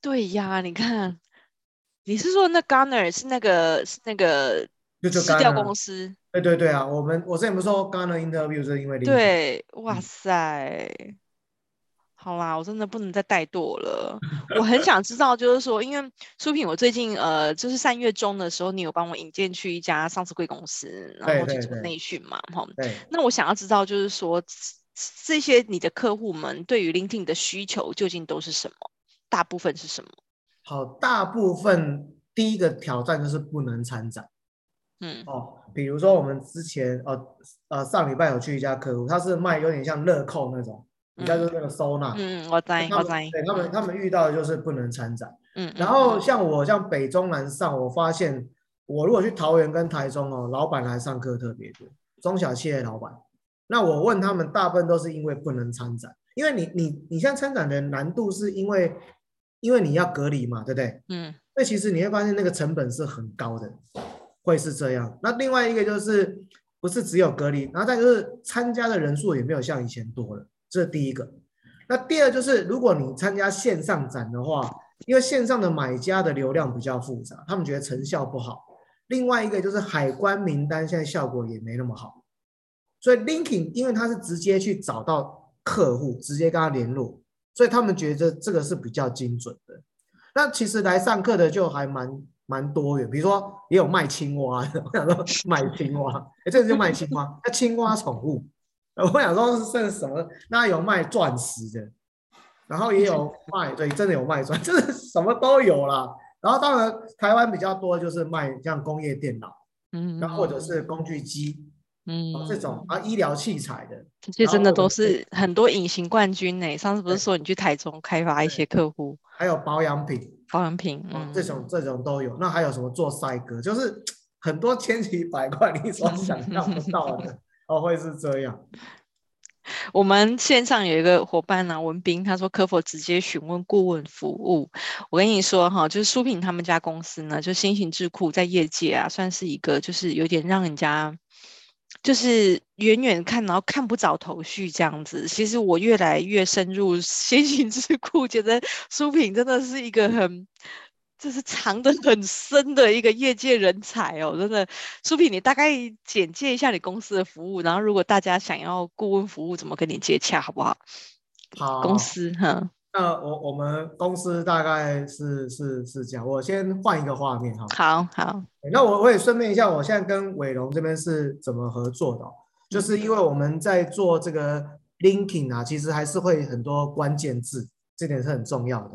对呀，你看，你是说那 Gartner 是那个是那个私调公司？对对对啊，我们我之前不是说 Gartner interview 是因为 LinkedIn。对，哇塞。嗯好啦，我真的不能再怠惰了。(laughs) 我很想知道，就是说，因为苏品，我最近呃，就是三月中的时候，你有帮我引荐去一家上市贵公司，然后去做内训嘛，哈。对。那我想要知道，就是说，这些你的客户们对于 LinkedIn 的需求究竟都是什么？大部分是什么？好，大部分第一个挑战就是不能参展。嗯。哦，比如说我们之前呃呃上礼拜有去一家客户，他是卖有点像乐扣那种。你在说那个收纳，嗯，我在，我在，对他们，他们遇到的就是不能参展，嗯，然后像我，像北中南上，我发现我如果去桃园跟台中哦，老板来上课特别多，中小企业老板，那我问他们，大部分都是因为不能参展，因为你，你，你现在参展的难度是因为，因为你要隔离嘛，对不对？嗯，那其实你会发现那个成本是很高的，会是这样。那另外一个就是不是只有隔离，然后再就是参加的人数也没有像以前多了。这是第一个，那第二就是，如果你参加线上展的话，因为线上的买家的流量比较复杂，他们觉得成效不好。另外一个就是海关名单现在效果也没那么好，所以 LinkedIn 因为它是直接去找到客户，直接跟他联络，所以他们觉得这个是比较精准的。那其实来上课的就还蛮蛮多元，比如说也有卖青蛙的，我想说卖青蛙，哎，这个就卖青蛙，那青蛙宠物。我想说是什么？那有卖钻石的，然后也有 (laughs) 卖，对，真的有卖钻，(laughs) 就是什么都有啦。然后当然台湾比较多就是卖像工业电脑，嗯，然后或者是工具机，嗯，这种啊医疗器材的，这些真的都是很多隐形冠军呢。上次不是说你去台中开发一些客户，还有保养品，保养品，嗯，这种这种都有。那还有什么做赛鸽，就是 (tsk) 很多千奇百怪你所想象不到的。哦，会是这样。我们线上有一个伙伴呢、文斌，他说可否直接询问顾问服务？我跟你说哈，就是书评他们家公司呢，就先行智库在业界啊，算是一个就是有点让人家就是远远看然后看不着头绪这样子。其实我越来越深入先行智库，觉得书评真的是一个很。这是藏得很深的一个业界人才哦，真的。书评，你大概简介一下你公司的服务，然后如果大家想要顾问服务，怎么跟你接洽，好不好？好，公司哈。那我我们公司大概是是是这样，我先换一个画面哈。好好。那我我也顺便一下，我现在跟伟龙这边是怎么合作的？就是因为我们在做这个 linking 啊，其实还是会很多关键字，这点是很重要的。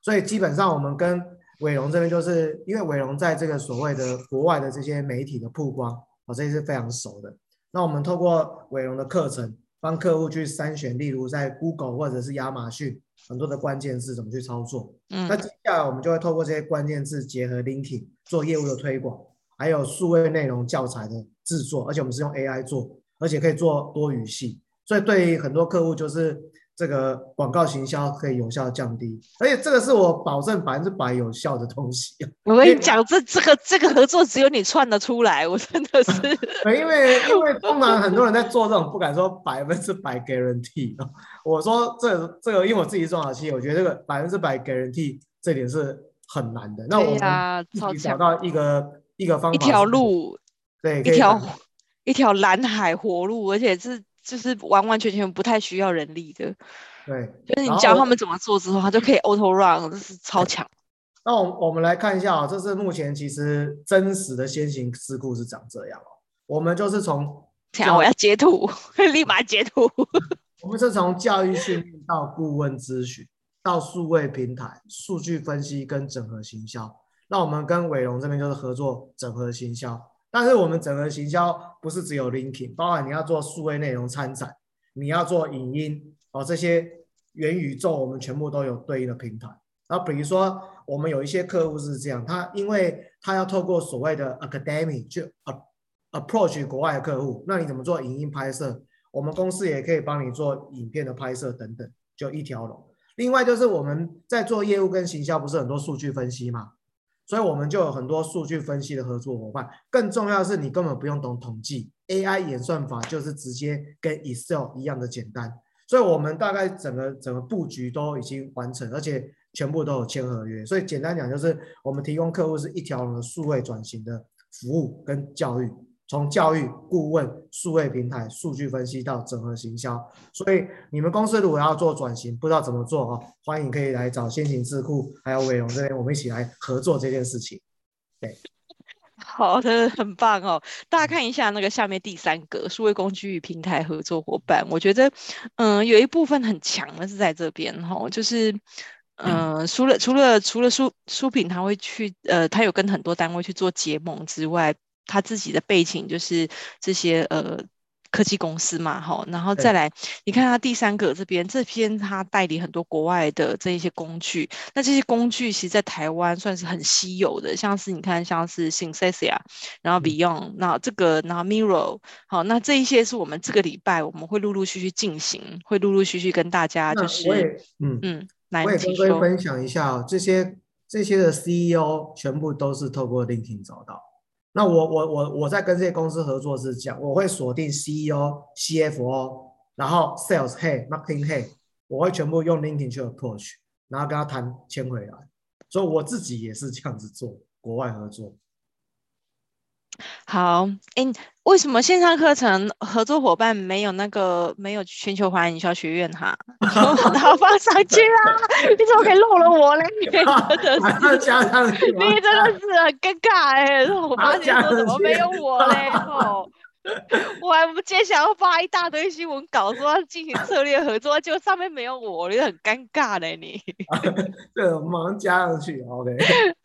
所以基本上我们跟伟龙这边就是因为伟龙在这个所谓的国外的这些媒体的曝光，我这些是非常熟的。那我们透过伟龙的课程，帮客户去筛选，例如在 Google 或者是亚马逊很多的关键字怎么去操作。嗯，那接下来我们就会透过这些关键字结合 Linking 做业务的推广，还有数位内容教材的制作，而且我们是用 AI 做，而且可以做多语系，所以对于很多客户就是。这个广告行销可以有效降低，而且这个是我保证百分之百有效的东西。我跟你讲，这这个这个合作只有你串得出来，我真的是。(laughs) 因为因为通常很多人在做这种，不敢说百分之百 guarantee。我说这个、这个，因为我自己中小企业，我觉得这个百分之百 guarantee 这点是很难的。那我们自己找到一个一个方法，一条路，对，一条一条蓝海活路，而且是就是完完全全不太需要人力的。对，就是你教他们怎么做之后，他就可以 auto run，这是超强。那我我们来看一下啊，这是目前其实真实的先行事故是长这样哦。我们就是从，我要截图，立马截图。我们是从教育训练到顾问咨询，到数位平台、数据分析跟整合行销。那我们跟伟荣这边就是合作整合行销，但是我们整个行销不是只有 linking，包含你要做数位内容参展，你要做影音哦，这些元宇宙我们全部都有对应的平台。那比如说我们有一些客户是这样，他因为他要透过所谓的 academy 去 approach 国外的客户，那你怎么做影音拍摄？我们公司也可以帮你做影片的拍摄等等，就一条龙。另外就是我们在做业务跟行销，不是很多数据分析嘛？所以我们就有很多数据分析的合作伙伴。更重要的是，你根本不用懂统计，AI 演算法就是直接跟 Excel 一样的简单。所以我们大概整个整个布局都已经完成，而且全部都有签合约。所以简单讲，就是我们提供客户是一条龙的数位转型的服务跟教育。从教育顾问、数位平台、数据分析到整合行销，所以你们公司如果要做转型，不知道怎么做哦，欢迎可以来找先行智库，还有伟龙这边，我们一起来合作这件事情。对，好的，很棒哦！大家看一下那个下面第三个数位工具与平台合作伙伴，我觉得，嗯，有一部分很强的是在这边哈、哦，就是，嗯，嗯除了除了除了书书品，他会去，呃，他有跟很多单位去做结盟之外。他自己的背景就是这些呃科技公司嘛，哈，然后再来，你看他第三个这边，这边他代理很多国外的这一些工具，那这些工具其实在台湾算是很稀有的，像是你看像是 Synthesia，然后 Beyond，那、嗯、这个然后 Miro，好，那这一些是我们这个礼拜我们会陆陆续续进行，会陆陆续续跟大家就是嗯嗯，来我也跟各位分享一下，这些这些的 CEO 全部都是透过 LinkedIn 找到。那我我我我在跟这些公司合作是这样，我会锁定 CEO、CFO，然后 Sales Head、Marketing Head，我会全部用 LinkedIn 去 approach，然后跟他谈签回来。所以我自己也是这样子做，国外合作。好，哎，为什么线上课程合作伙伴没有那个没有全球华人营销学院哈？(laughs) 把它放上去啦！你怎么可以漏了我嘞？(laughs) 你真的是加上去，你真的是很尴尬哎！我发现说怎么没有我嘞？(laughs) 哦。(laughs) 我还不接想要发一大堆新闻稿，说要进行策略合作，结果上面没有我，我觉得很尴尬嘞。你，(laughs) 对，马上加上去，OK。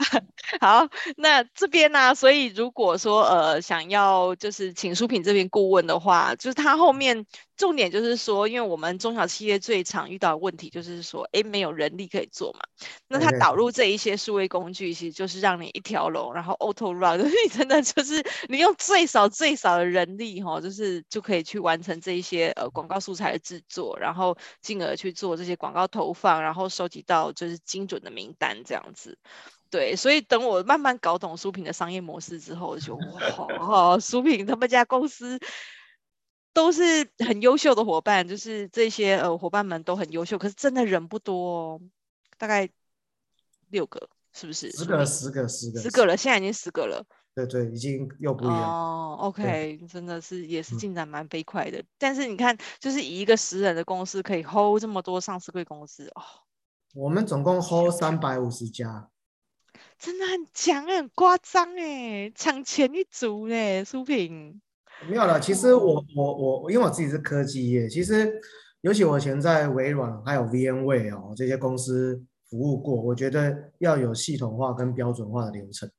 (laughs) 好，那这边呢、啊？所以如果说呃想要就是请书品这边顾问的话，就是他后面。重点就是说，因为我们中小企业最常遇到的问题就是说，哎，没有人力可以做嘛。那它导入这一些数位工具，其实就是让你一条龙，然后 auto run，就 (laughs) 是你真的就是你用最少最少的人力，哈，就是就可以去完成这一些呃广告素材的制作，然后进而去做这些广告投放，然后收集到就是精准的名单这样子。对，所以等我慢慢搞懂书品的商业模式之后，就哇，(laughs) 书品他们家公司。都是很优秀的伙伴，就是这些呃伙伴们都很优秀，可是真的人不多哦，大概六个，是不是？十个，十个，十个，十个了，现在已经十个了。对对，已经又不一样。哦，OK，真的是也是进展蛮飞快的。嗯。但是你看，就是以一个十人的公司可以 hold 这么多上市贵公司哦。我们总共 hold 三百五十家，真的很强，很夸张哎，抢前一族嘞，书品。没有了，其实我我我，因为我自己是科技业，其实尤其我以前在微软还有 VMware 哦这些公司服务过，我觉得要有系统化跟标准化的流程。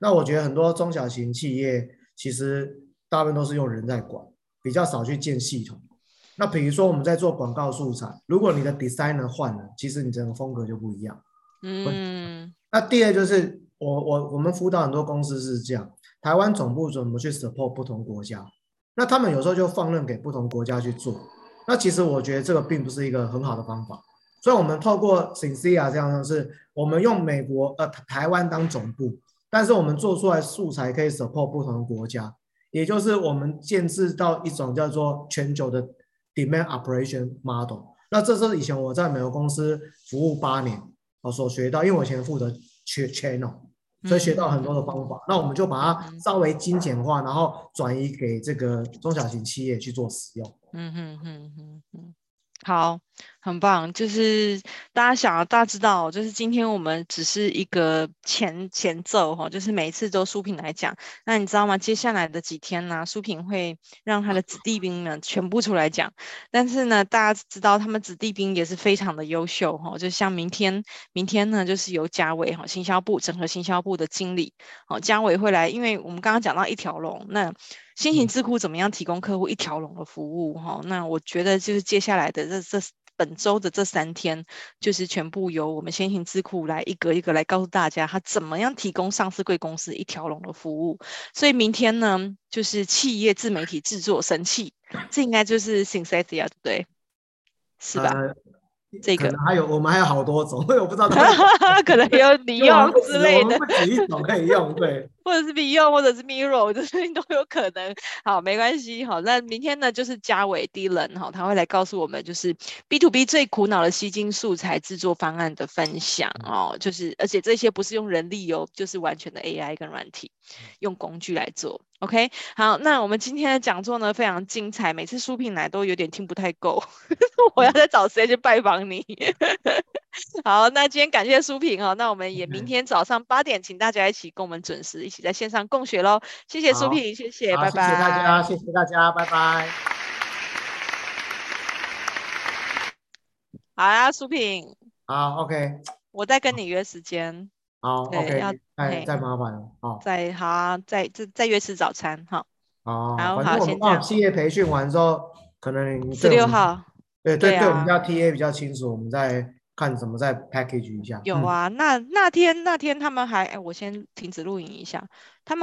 那我觉得很多中小型企业其实大部分都是用人在管，比较少去建系统。那比如说我们在做广告素材，如果你的 designer 换了，其实你整个风格就不一样。嗯。那第二就是我我我们辅导很多公司是这样。台湾总部怎么去 support 不同国家？那他们有时候就放任给不同国家去做。那其实我觉得这个并不是一个很好的方法。所以，我们透过 Synthia 这样的是，我们用美国呃台湾当总部，但是我们做出来素材可以 support 不同的国家，也就是我们建制到一种叫做全球的 demand operation model。那这是以前我在美国公司服务八年我所学到，因为我以前负责 channel，所以学到很多的方法。嗯、那我们就把它稍微精简化，然后转移给这个中小型企业去做使用。嗯哼哼哼哼，好。很棒，就是大家想要大家知道，就是今天我们只是一个前前奏哈，就是每一次都书评来讲。那你知道吗？接下来的几天呢，书评会让他的子弟兵呢全部出来讲。但是呢，大家知道他们子弟兵也是非常的优秀哈，就像明天，明天呢就是由嘉伟哈，行销部整合行销部的经理哦，嘉伟会来，因为我们刚刚讲到一条龙，那新型智库怎么样提供客户一条龙的服务哈？那我觉得就是接下来的这这。本周的这三天，就是全部由我们先行智库来一个一个来告诉大家，他怎么样提供上市贵公司一条龙的服务。所以明天呢，就是企业自媒体制作神器，这应该就是 Synthesia 对不对？是吧？呃这个还有，我们还有好多种，(laughs) 我不知道 (laughs) 可能有你用之类的，不止一种可以用，对，(laughs) 或者是 Beyond，或者是 mirror，这些都有可能。好，没关系，好，那明天呢，就是嘉伟 Dylan 哈，他会来告诉我们，就是 B to B 最苦恼的吸金素材制作方案的分享哦，就是而且这些不是用人力哦，就是完全的 AI 跟软体，用工具来做。OK，好，那我们今天的讲座呢，非常精彩，每次书评来都有点听不太够，(laughs) 我要再找时间去拜访你。(laughs) 好，那今天感谢书评哦，那我们也明天早上八点，请大家一起跟我们准时一起在线上共学喽。谢谢书评，谢谢，拜拜。谢谢大家，谢谢大家，拜拜。好呀，书评。好，OK。我再跟你约时间。好，OK，要再再麻烦了，好，再好，再再再约吃早餐，好，好，好，好，先这样。企业培训完之后，可能十六号，对对对，我们家 TA 比较清楚，我们再看怎么再 package 一下。有啊，那那天那天他们还，哎，我先停止录影一下，他们。